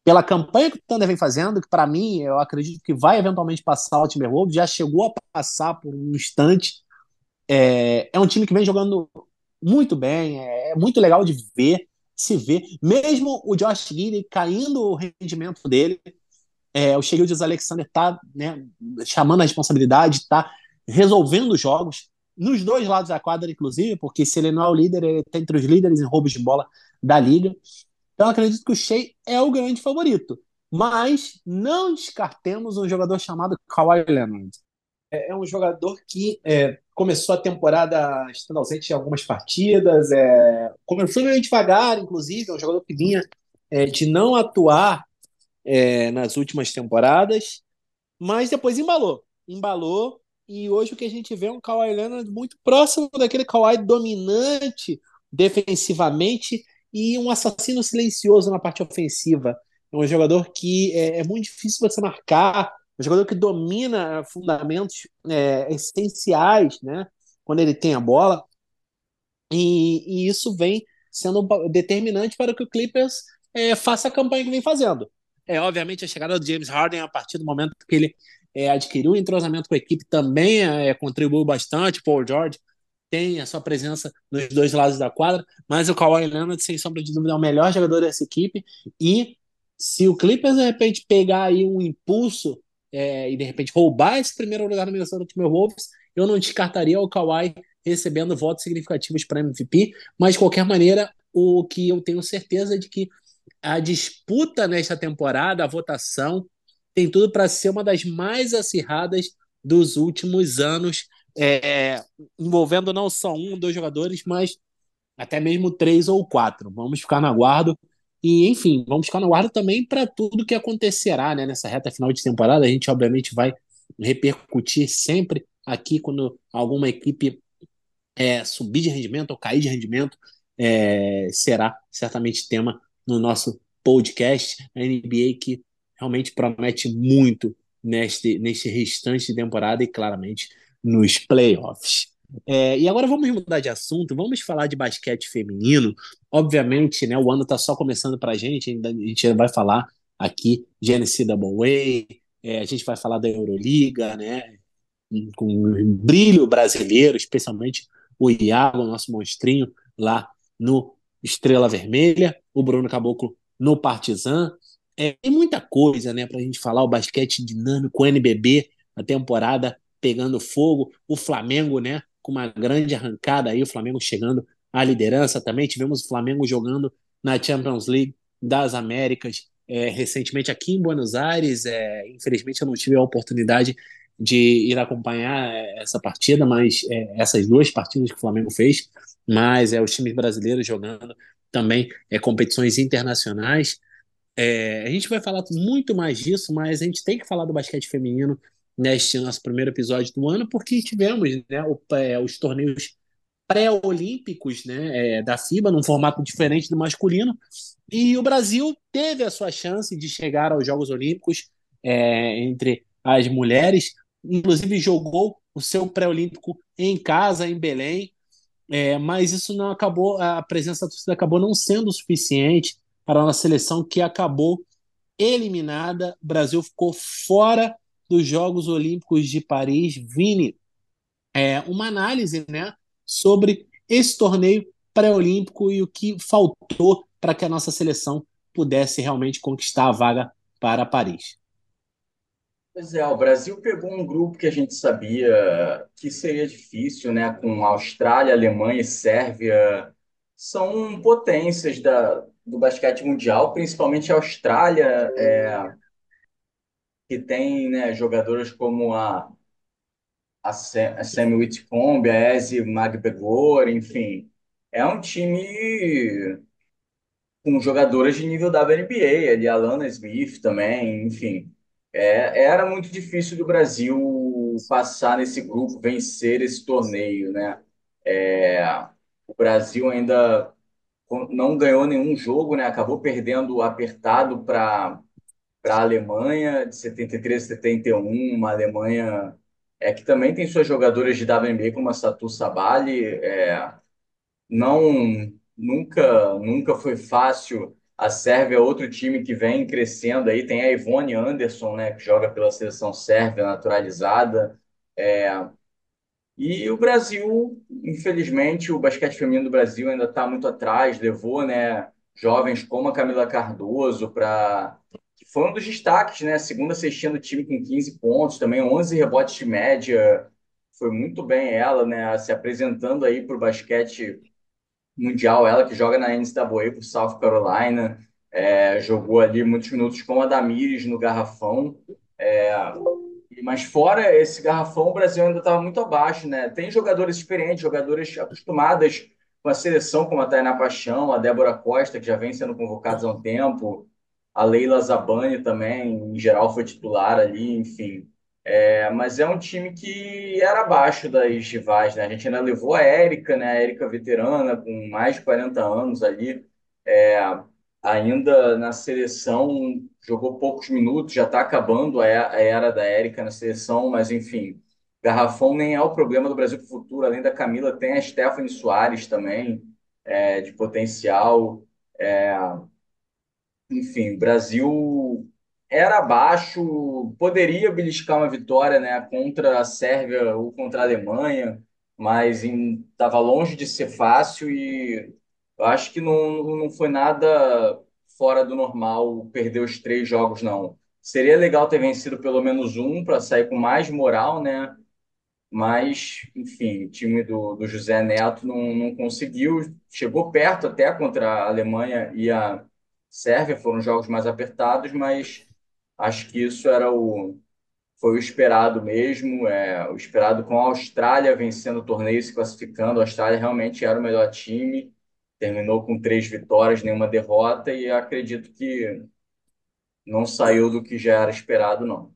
pela campanha que o Thunder vem fazendo, que para mim eu acredito que vai eventualmente passar o Timberwolves, já chegou a passar por um instante. É, é um time que vem jogando muito bem, é, é muito legal de ver se vê, mesmo o Josh Gidey caindo o rendimento dele, é, o Shegildes Alexander tá né, chamando a responsabilidade, tá resolvendo os jogos, nos dois lados da quadra, inclusive, porque se ele não é o líder, ele está entre os líderes em roubos de bola da liga. Então, acredito que o Shea é o grande favorito. Mas não descartemos um jogador chamado Kawhi Leonard. É, é um jogador que é, começou a temporada estando ausente em algumas partidas, é, começou meio devagar, inclusive, é um jogador que vinha é, de não atuar é, nas últimas temporadas, mas depois embalou, embalou, e hoje o que a gente vê é um Kawhi Leonard muito próximo daquele Kawhi dominante defensivamente e um assassino silencioso na parte ofensiva. É um jogador que é, é muito difícil você marcar, um jogador que domina fundamentos é, essenciais, né? Quando ele tem a bola. E, e, isso vem sendo determinante para que o Clippers é, faça a campanha que vem fazendo. É, obviamente, a chegada do James Harden, a partir do momento que ele é, adquiriu um entrosamento com a equipe, também é, contribuiu bastante. Paul George tem a sua presença nos dois lados da quadra, mas o Kawhi Leonard, sem sombra de dúvida, é o melhor jogador dessa equipe. E Se o Clippers, de repente, pegar aí um impulso é, e, de repente, roubar esse primeiro lugar no Minnesota Timberwolves, eu não descartaria o Kawhi recebendo votos significativos para MVP, mas, de qualquer maneira, o que eu tenho certeza é de que a disputa nesta temporada, a votação, tem tudo para ser uma das mais acirradas dos últimos anos, é, envolvendo não só um, dois jogadores, mas até mesmo três ou quatro. Vamos ficar na guarda. E, enfim, vamos ficar na guarda também para tudo que acontecerá né, nessa reta final de temporada. A gente, obviamente, vai repercutir sempre aqui quando alguma equipe é, subir de rendimento ou cair de rendimento. É, será certamente tema no nosso podcast. A NBA que realmente promete muito neste, neste restante de temporada e claramente nos playoffs. É, e agora vamos mudar de assunto, vamos falar de basquete feminino. Obviamente, né, o ano está só começando para a gente, a gente vai falar aqui de NCAA, é, a gente vai falar da Euroliga, né, com um brilho brasileiro, especialmente o Iago, nosso monstrinho, lá no Estrela Vermelha, o Bruno Caboclo no Partizan. É, tem muita coisa né, para a gente falar, o basquete dinâmico, o NBB, a temporada pegando fogo, o Flamengo, né, com uma grande arrancada aí, o Flamengo chegando à liderança também. Tivemos o Flamengo jogando na Champions League das Américas é, recentemente aqui em Buenos Aires. É, infelizmente eu não tive a oportunidade de ir acompanhar é, essa partida, mas é, essas duas partidas que o Flamengo fez, mas é os times brasileiros jogando também é, competições internacionais. É, a gente vai falar muito mais disso, mas a gente tem que falar do basquete feminino neste nosso primeiro episódio do ano, porque tivemos né, o, é, os torneios pré-olímpicos né, é, da FIBA, num formato diferente do masculino, e o Brasil teve a sua chance de chegar aos Jogos Olímpicos é, entre as mulheres, inclusive jogou o seu pré-olímpico em casa, em Belém, é, mas isso não acabou, a presença da torcida acabou não sendo suficiente para a nossa seleção, que acabou eliminada. O Brasil ficou fora dos Jogos Olímpicos de Paris, Vini, é, uma análise né, sobre esse torneio pré-olímpico e o que faltou para que a nossa seleção pudesse realmente conquistar a vaga para Paris. Pois é, o Brasil pegou um grupo que a gente sabia que seria difícil, né? Com Austrália, Alemanha e Sérvia. São potências da, do basquete mundial, principalmente a Austrália. É, que tem né, jogadoras como a, a, Sam, a Sam Whitcomb, a Ezzy Magbegor, enfim. É um time com jogadoras de nível WNBA, ali a Lana Smith também, enfim. É, era muito difícil do Brasil passar nesse grupo, vencer esse torneio, né? É, o Brasil ainda não ganhou nenhum jogo, né? Acabou perdendo apertado para para a Alemanha de 73 a 71, uma Alemanha é que também tem suas jogadoras de WNBA como a Satu Sabali, é, não nunca nunca foi fácil. A Sérvia é outro time que vem crescendo aí, tem a Ivone Anderson, né, que joga pela seleção sérvia naturalizada. É, e o Brasil, infelizmente, o basquete feminino do Brasil ainda está muito atrás, levou, né, jovens como a Camila Cardoso para foi um dos destaques, né? Segunda cestinha do time com 15 pontos, também 11 rebotes de média. Foi muito bem ela, né? Se apresentando aí para o basquete mundial. Ela que joga na NCAA por South Carolina. É, jogou ali muitos minutos com a Damires no garrafão. É, mas fora esse garrafão, o Brasil ainda estava muito abaixo, né? Tem jogadores experientes, jogadoras acostumadas com a seleção, como a Tainá Paixão, a Débora Costa, que já vem sendo convocados há um tempo, a Leila Zabani também, em geral, foi titular ali, enfim. É, mas é um time que era abaixo das rivais, né? A gente ainda levou a Érica, né? A Érica veterana, com mais de 40 anos ali, é, ainda na seleção, jogou poucos minutos, já está acabando a era da Érica na seleção, mas enfim, Garrafão nem é o problema do Brasil para o futuro, além da Camila, tem a Stephanie Soares também, é, de potencial. É, enfim, o Brasil era abaixo, poderia beliscar uma vitória né, contra a Sérvia ou contra a Alemanha, mas estava longe de ser fácil e eu acho que não, não foi nada fora do normal perder os três jogos, não. Seria legal ter vencido pelo menos um para sair com mais moral, né? Mas, enfim, o time do, do José Neto não, não conseguiu. Chegou perto até contra a Alemanha e a Sérvia, foram jogos mais apertados, mas acho que isso era o, foi o esperado mesmo, é, o esperado com a Austrália vencendo o torneio, se classificando. A Austrália realmente era o melhor time, terminou com três vitórias, nenhuma derrota, e acredito que não saiu do que já era esperado, não.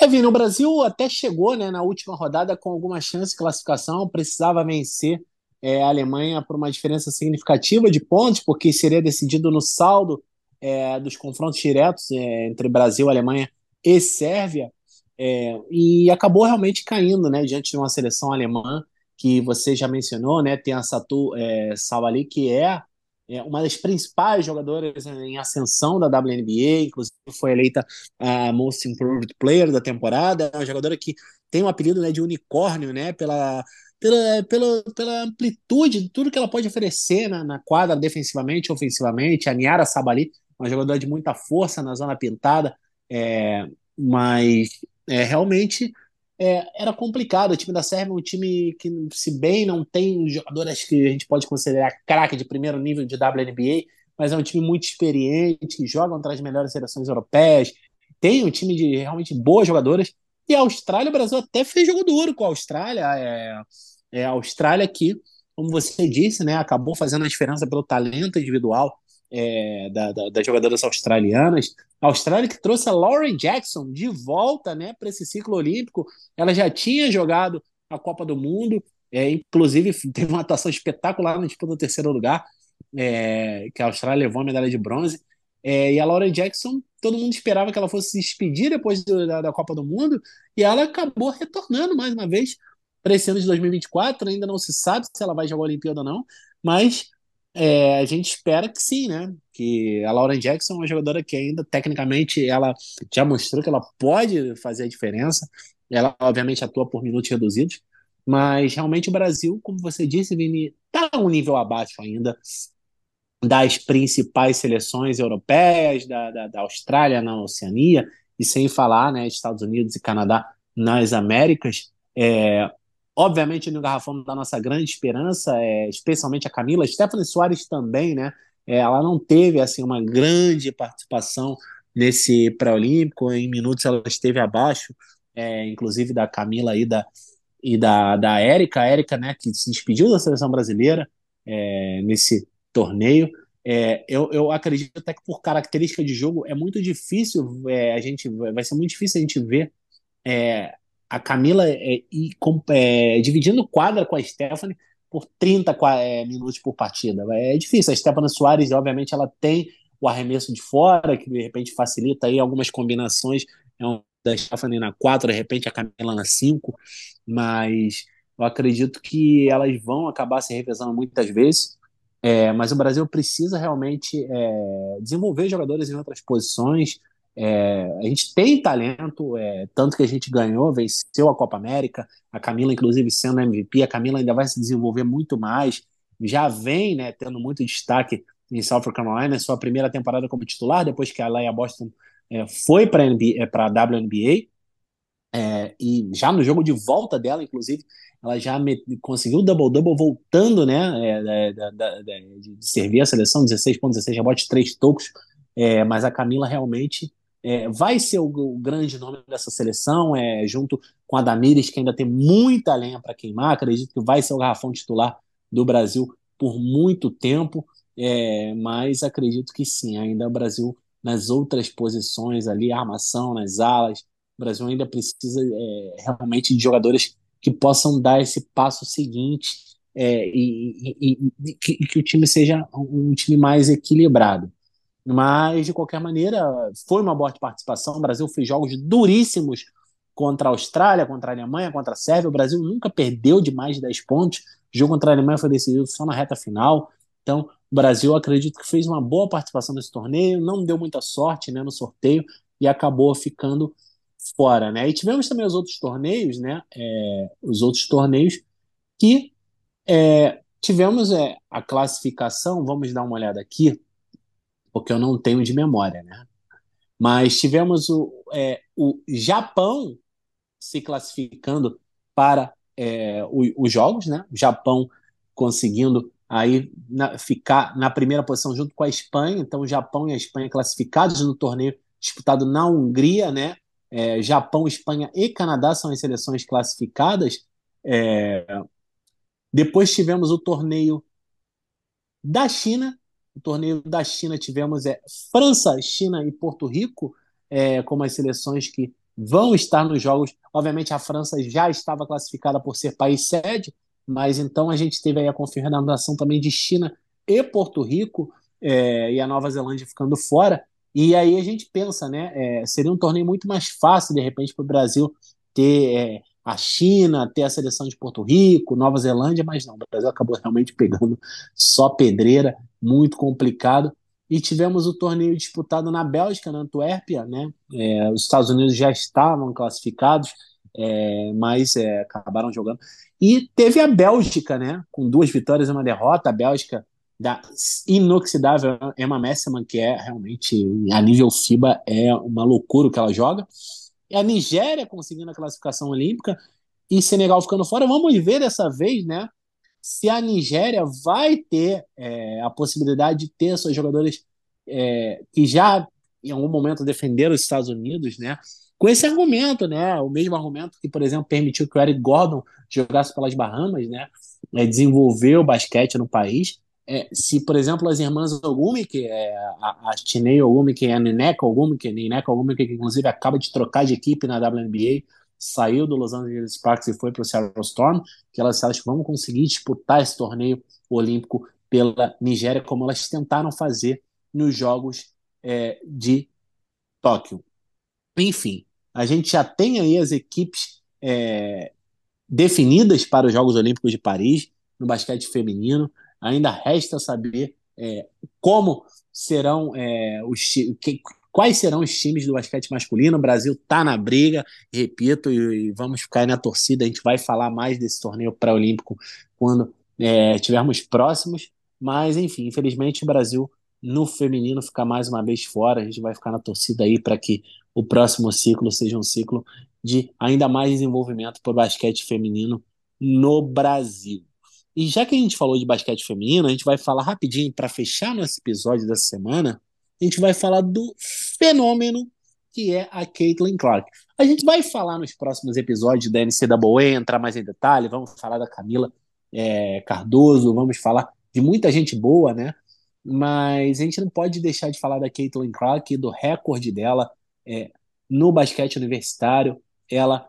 É, Vini, o Brasil até chegou né, na última rodada com alguma chance de classificação, precisava vencer é, a Alemanha por uma diferença significativa de pontos, porque seria decidido no saldo é, dos confrontos diretos é, entre Brasil, Alemanha e Sérvia, é, e acabou realmente caindo né, diante de uma seleção alemã que você já mencionou, né, tem a Satu é, que é é uma das principais jogadoras em ascensão da WNBA, inclusive foi eleita a Most Improved Player da temporada, é uma jogadora que tem o um apelido né, de unicórnio, né, pela, pela, pela, pela amplitude de tudo que ela pode oferecer na, na quadra, defensivamente, ofensivamente. A Niara Sabali, uma jogadora de muita força na zona pintada, é, mas é, realmente é, era complicado. O time da Sérvia é um time que, se bem não tem jogadoras que a gente pode considerar craque de primeiro nível de WNBA, mas é um time muito experiente, que joga contra as melhores seleções europeias, tem um time de realmente boas jogadoras. E a Austrália, o Brasil até fez jogo duro com a Austrália. É, é a Austrália que, como você disse, né, acabou fazendo a diferença pelo talento individual é, da, da, das jogadoras australianas. A Austrália que trouxe a Lauren Jackson de volta né, para esse ciclo olímpico. Ela já tinha jogado a Copa do Mundo, é, inclusive teve uma atuação espetacular na disputa do terceiro lugar, é, que a Austrália levou a medalha de bronze. É, e a Lauren Jackson, todo mundo esperava que ela fosse se despedir depois do, da, da Copa do Mundo, e ela acabou retornando mais uma vez para esse ano de 2024. Ainda não se sabe se ela vai jogar a Olimpíada ou não, mas é, a gente espera que sim, né? Que a Lauren Jackson é uma jogadora que ainda, tecnicamente, ela já mostrou que ela pode fazer a diferença. Ela, obviamente, atua por minutos reduzidos, mas realmente o Brasil, como você disse, Vini, está um nível abaixo ainda das principais seleções europeias, da, da, da Austrália na Oceania, e sem falar, né, Estados Unidos e Canadá nas Américas. É, Obviamente, no garrafão da nossa grande esperança, é, especialmente a Camila, Stephanie Soares também, né? É, ela não teve assim uma grande participação nesse pré-olímpico, em minutos ela esteve abaixo, é, inclusive da Camila e da, e da, da Érica, Érica, né, que se despediu da seleção brasileira é, nesse torneio. É, eu, eu acredito até que por característica de jogo é muito difícil, é, a gente vai ser muito difícil a gente ver é, a Camila é, é, dividindo quadra com a Stephanie por 30 é, minutos por partida. É difícil. A Stephanie Soares, obviamente, ela tem o arremesso de fora, que de repente facilita aí algumas combinações é um, da Stephanie na 4, de repente a Camila na 5, mas eu acredito que elas vão acabar se revezando muitas vezes. É, mas o Brasil precisa realmente é, desenvolver jogadores em outras posições, é, a gente tem talento, é, tanto que a gente ganhou, venceu a Copa América, a Camila, inclusive, sendo MVP, a Camila ainda vai se desenvolver muito mais, já vem né, tendo muito destaque em South Carolina, sua primeira temporada como titular, depois que a Leia Boston é, foi para a WNBA, é, e já no jogo de volta dela, inclusive, ela já me, conseguiu double-double voltando, né, é, da, da, da, de servir a seleção, 16 pontos, 16 rebotes, 3 tocos, é, mas a Camila realmente é, vai ser o, o, grande nome dessa seleção, é, junto com a Damires, que ainda tem muita lenha para queimar. Acredito que vai ser o garrafão titular do Brasil por muito tempo, é, mas acredito que sim, ainda o Brasil nas outras posições ali, armação, nas alas, o Brasil ainda precisa é, realmente de jogadores que possam dar esse passo seguinte é, e, e, e que, que o time seja um time mais equilibrado. Mas, de qualquer maneira, foi uma boa participação. O Brasil fez jogos duríssimos contra a Austrália, contra a Alemanha, contra a Sérvia. O Brasil nunca perdeu de mais de 10 pontos. O jogo contra a Alemanha foi decidido só na reta final. Então, o Brasil acredito que fez uma boa participação nesse torneio, não deu muita sorte né, no sorteio e acabou ficando fora. Né? E tivemos também os outros torneios, né? É, os outros torneios que é, tivemos é, a classificação, vamos dar uma olhada aqui porque eu não tenho de memória, né? Mas tivemos o, é, o Japão se classificando para é, os jogos, né? O Japão conseguindo aí na, ficar na primeira posição junto com a Espanha. Então, o Japão e a Espanha classificados no torneio disputado na Hungria, né? É, Japão, Espanha e Canadá são as seleções classificadas. É, depois tivemos o torneio da China. O torneio da China tivemos é, França, China e Porto Rico é, como as seleções que vão estar nos jogos. Obviamente, a França já estava classificada por ser país sede, mas então a gente teve aí a confirmação também de China e Porto Rico é, e a Nova Zelândia ficando fora. E aí a gente pensa, né? É, seria um torneio muito mais fácil, de repente, para o Brasil ter é, a China, ter a seleção de Porto Rico, Nova Zelândia, mas não, o Brasil acabou realmente pegando só pedreira, muito complicado. E tivemos o torneio disputado na Bélgica, na Antuérpia, né? É, os Estados Unidos já estavam classificados, é, mas é, acabaram jogando. E teve a Bélgica, né? Com duas vitórias e uma derrota. A Bélgica da inoxidável Emma Messman, que é realmente, a nível FIBA, é uma loucura o que ela joga. E a Nigéria conseguindo a classificação olímpica e Senegal ficando fora. Vamos ver dessa vez, né? Se a Nigéria vai ter é, a possibilidade de ter seus jogadores é, que já em algum momento defenderam os Estados Unidos, né? Com esse argumento, né? O mesmo argumento que, por exemplo, permitiu que o Eric Gordon jogasse pelas Bahamas, né? É, desenvolver o basquete no país é, se, por exemplo, as irmãs Ogumi, que é a, a Tinei Ogumi, que é a Nineka Ogumi, que é Nineka Ogumi, que inclusive acaba de trocar de equipe na WNBA, saiu do Los Angeles Sparks e foi para o Seattle Storm, que elas, elas vão conseguir disputar esse torneio olímpico pela Nigéria, como elas tentaram fazer nos Jogos é, de Tóquio. Enfim, a gente já tem aí as equipes é, definidas para os Jogos Olímpicos de Paris, no basquete feminino. Ainda resta saber é, como serão é, os que, quais serão os times do basquete masculino. O Brasil está na briga, repito, e, e, vamos ficar aí na torcida. A gente vai falar mais desse torneio pré-olímpico quando é, estivermos próximos. Mas, enfim, infelizmente o Brasil no feminino fica mais uma vez fora. A gente vai ficar na torcida aí para que o próximo ciclo seja um ciclo de ainda mais desenvolvimento para o basquete feminino no Brasil. E já que a gente falou de basquete feminino, a gente vai falar rapidinho para fechar nosso episódio dessa semana. A gente vai falar do fenômeno que é a Caitlin Clark. A gente vai falar nos próximos episódios da NCAA, entrar mais em detalhe, vamos falar da Camila é, Cardoso, vamos falar de muita gente boa, né? Mas a gente não pode deixar de falar da Caitlin Clark e do recorde dela é, no basquete universitário. Ela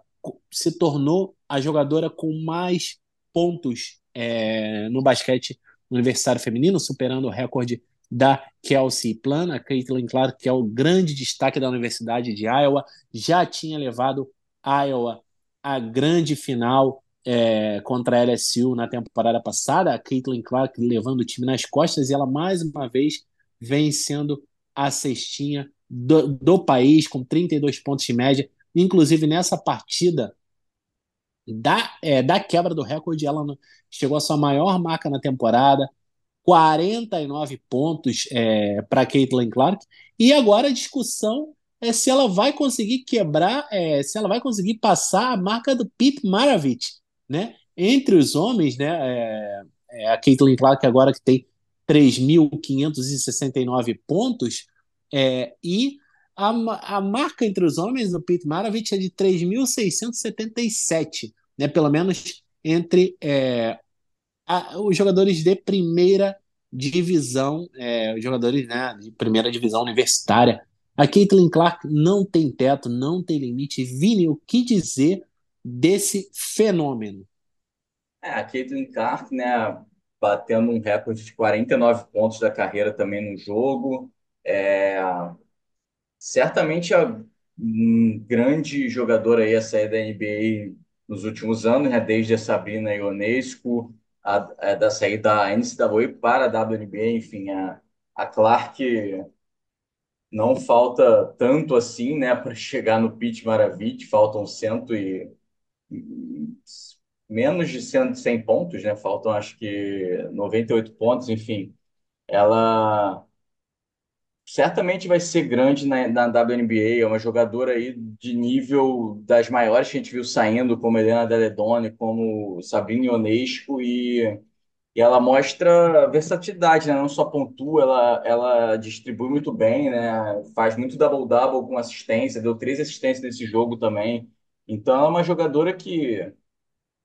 se tornou a jogadora com mais pontos é, no basquete universitário feminino, superando o recorde da Kelsey Plana, a Caitlin Clark, que é o grande destaque da Universidade de Iowa, já tinha levado Iowa à grande final é, contra a LSU na temporada passada, a Caitlin Clark levando o time nas costas e ela mais uma vez vem sendo a cestinha do, do país com 32 pontos de média, inclusive nessa partida da, é, da quebra do recorde, ela chegou à sua maior marca na temporada, 49 pontos é, para Caitlin Clark. E agora a discussão é se ela vai conseguir quebrar, é, se ela vai conseguir passar a marca do Pete Maravich, né? Entre os homens, né? É, é a Caitlin Clark agora que tem 3.569 pontos é, e a, a marca entre os homens do Pete Maravich é de 3.677, né? Pelo menos entre é, a, os jogadores de primeira divisão, é, os jogadores né, de primeira divisão universitária. A Caitlin Clark não tem teto, não tem limite. Vini, o que dizer desse fenômeno? É, a Caitlin Clark, né, batendo um recorde de 49 pontos da carreira também no jogo. É, certamente a um grande jogadora aí a sair da NBA nos últimos anos, né, desde a Sabrina Ionescu, a, a, da saída da NCAA para a WNBA, enfim, a, a Clark não falta tanto assim, né, para chegar no Pete Maravich, faltam cento e, menos de 100, 100 pontos, né, faltam acho que 98 pontos, enfim, ela certamente vai ser grande na, na WNBA, é uma jogadora aí de nível das maiores que a gente viu saindo, como Helena Deledone, como Sabrina Ionesco, e, e ela mostra versatilidade, né? não só pontua, ela, ela distribui muito bem, né? faz muito double-double com assistência, deu três assistências nesse jogo também. Então, é uma jogadora que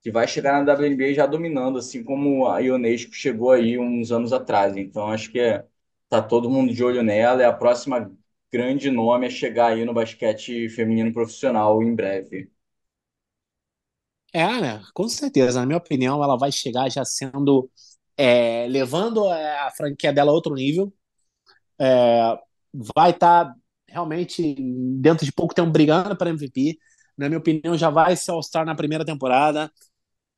que vai chegar na WNBA já dominando, assim como a Ionesco chegou aí uns anos atrás. Então, acho que é, tá todo mundo de olho nela. É a próxima grande nome a chegar aí no basquete feminino profissional em breve. É, né? Com certeza. Na minha opinião, ela vai chegar já sendo. É, levando a franquia dela a outro nível. É, vai estar tá realmente, dentro de pouco tempo, brigando para MVP. Na minha opinião, já vai se All-Star na primeira temporada.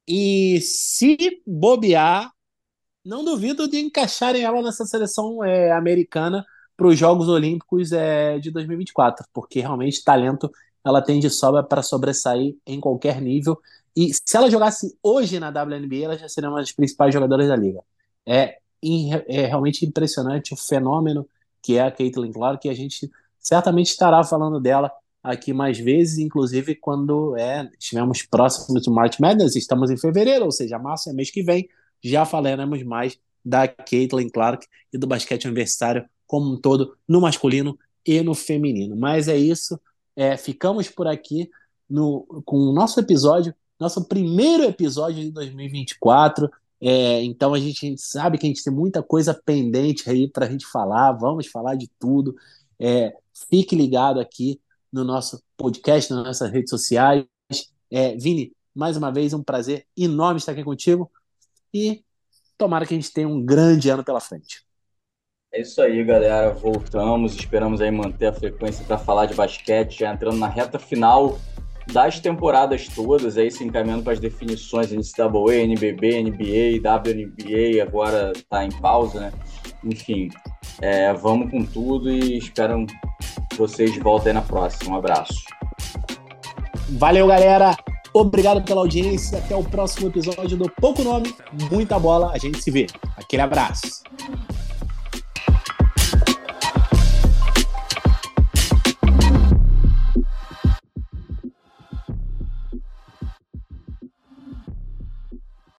E se bobear, não duvido de encaixarem ela nessa seleção é, americana para os Jogos Olímpicos é, de 2024, porque realmente talento ela tem de sobra para sobressair em qualquer nível. E se ela jogasse hoje na WNBA, ela já seria uma das principais jogadoras da liga. É, é realmente impressionante o fenômeno que é a Caitlin Clark, que a gente certamente estará falando dela aqui mais vezes, inclusive quando é, estivemos próximos do March Madness, estamos em fevereiro, ou seja, março é mês que vem, já falaremos mais da Caitlin Clark e do basquete universitário como um todo, no masculino e no feminino. Mas é isso, é, ficamos por aqui no, com o nosso episódio, nosso primeiro episódio de 2024. É, então a gente, a gente, sabe que a gente tem muita coisa pendente aí para a gente falar, vamos falar de tudo. É, fique ligado aqui no nosso podcast, nas nossas redes sociais. É, Vini, mais uma vez, um prazer enorme estar aqui contigo e tomara que a gente tenha um grande ano pela frente. É isso aí, galera. Voltamos, esperamos aí manter a frequência para falar de basquete, já entrando na reta final das temporadas todas, aí se encaminhando para as definições NCAA, NBB, NBA, WNBA, agora está em pausa, né? Enfim, é, vamos com tudo e espero vocês voltem na próxima. Um abraço. Valeu, galera. Obrigado pela audiência. Até o próximo episódio do Pouco Nome, Muita Bola. A gente se vê. Aquele abraço.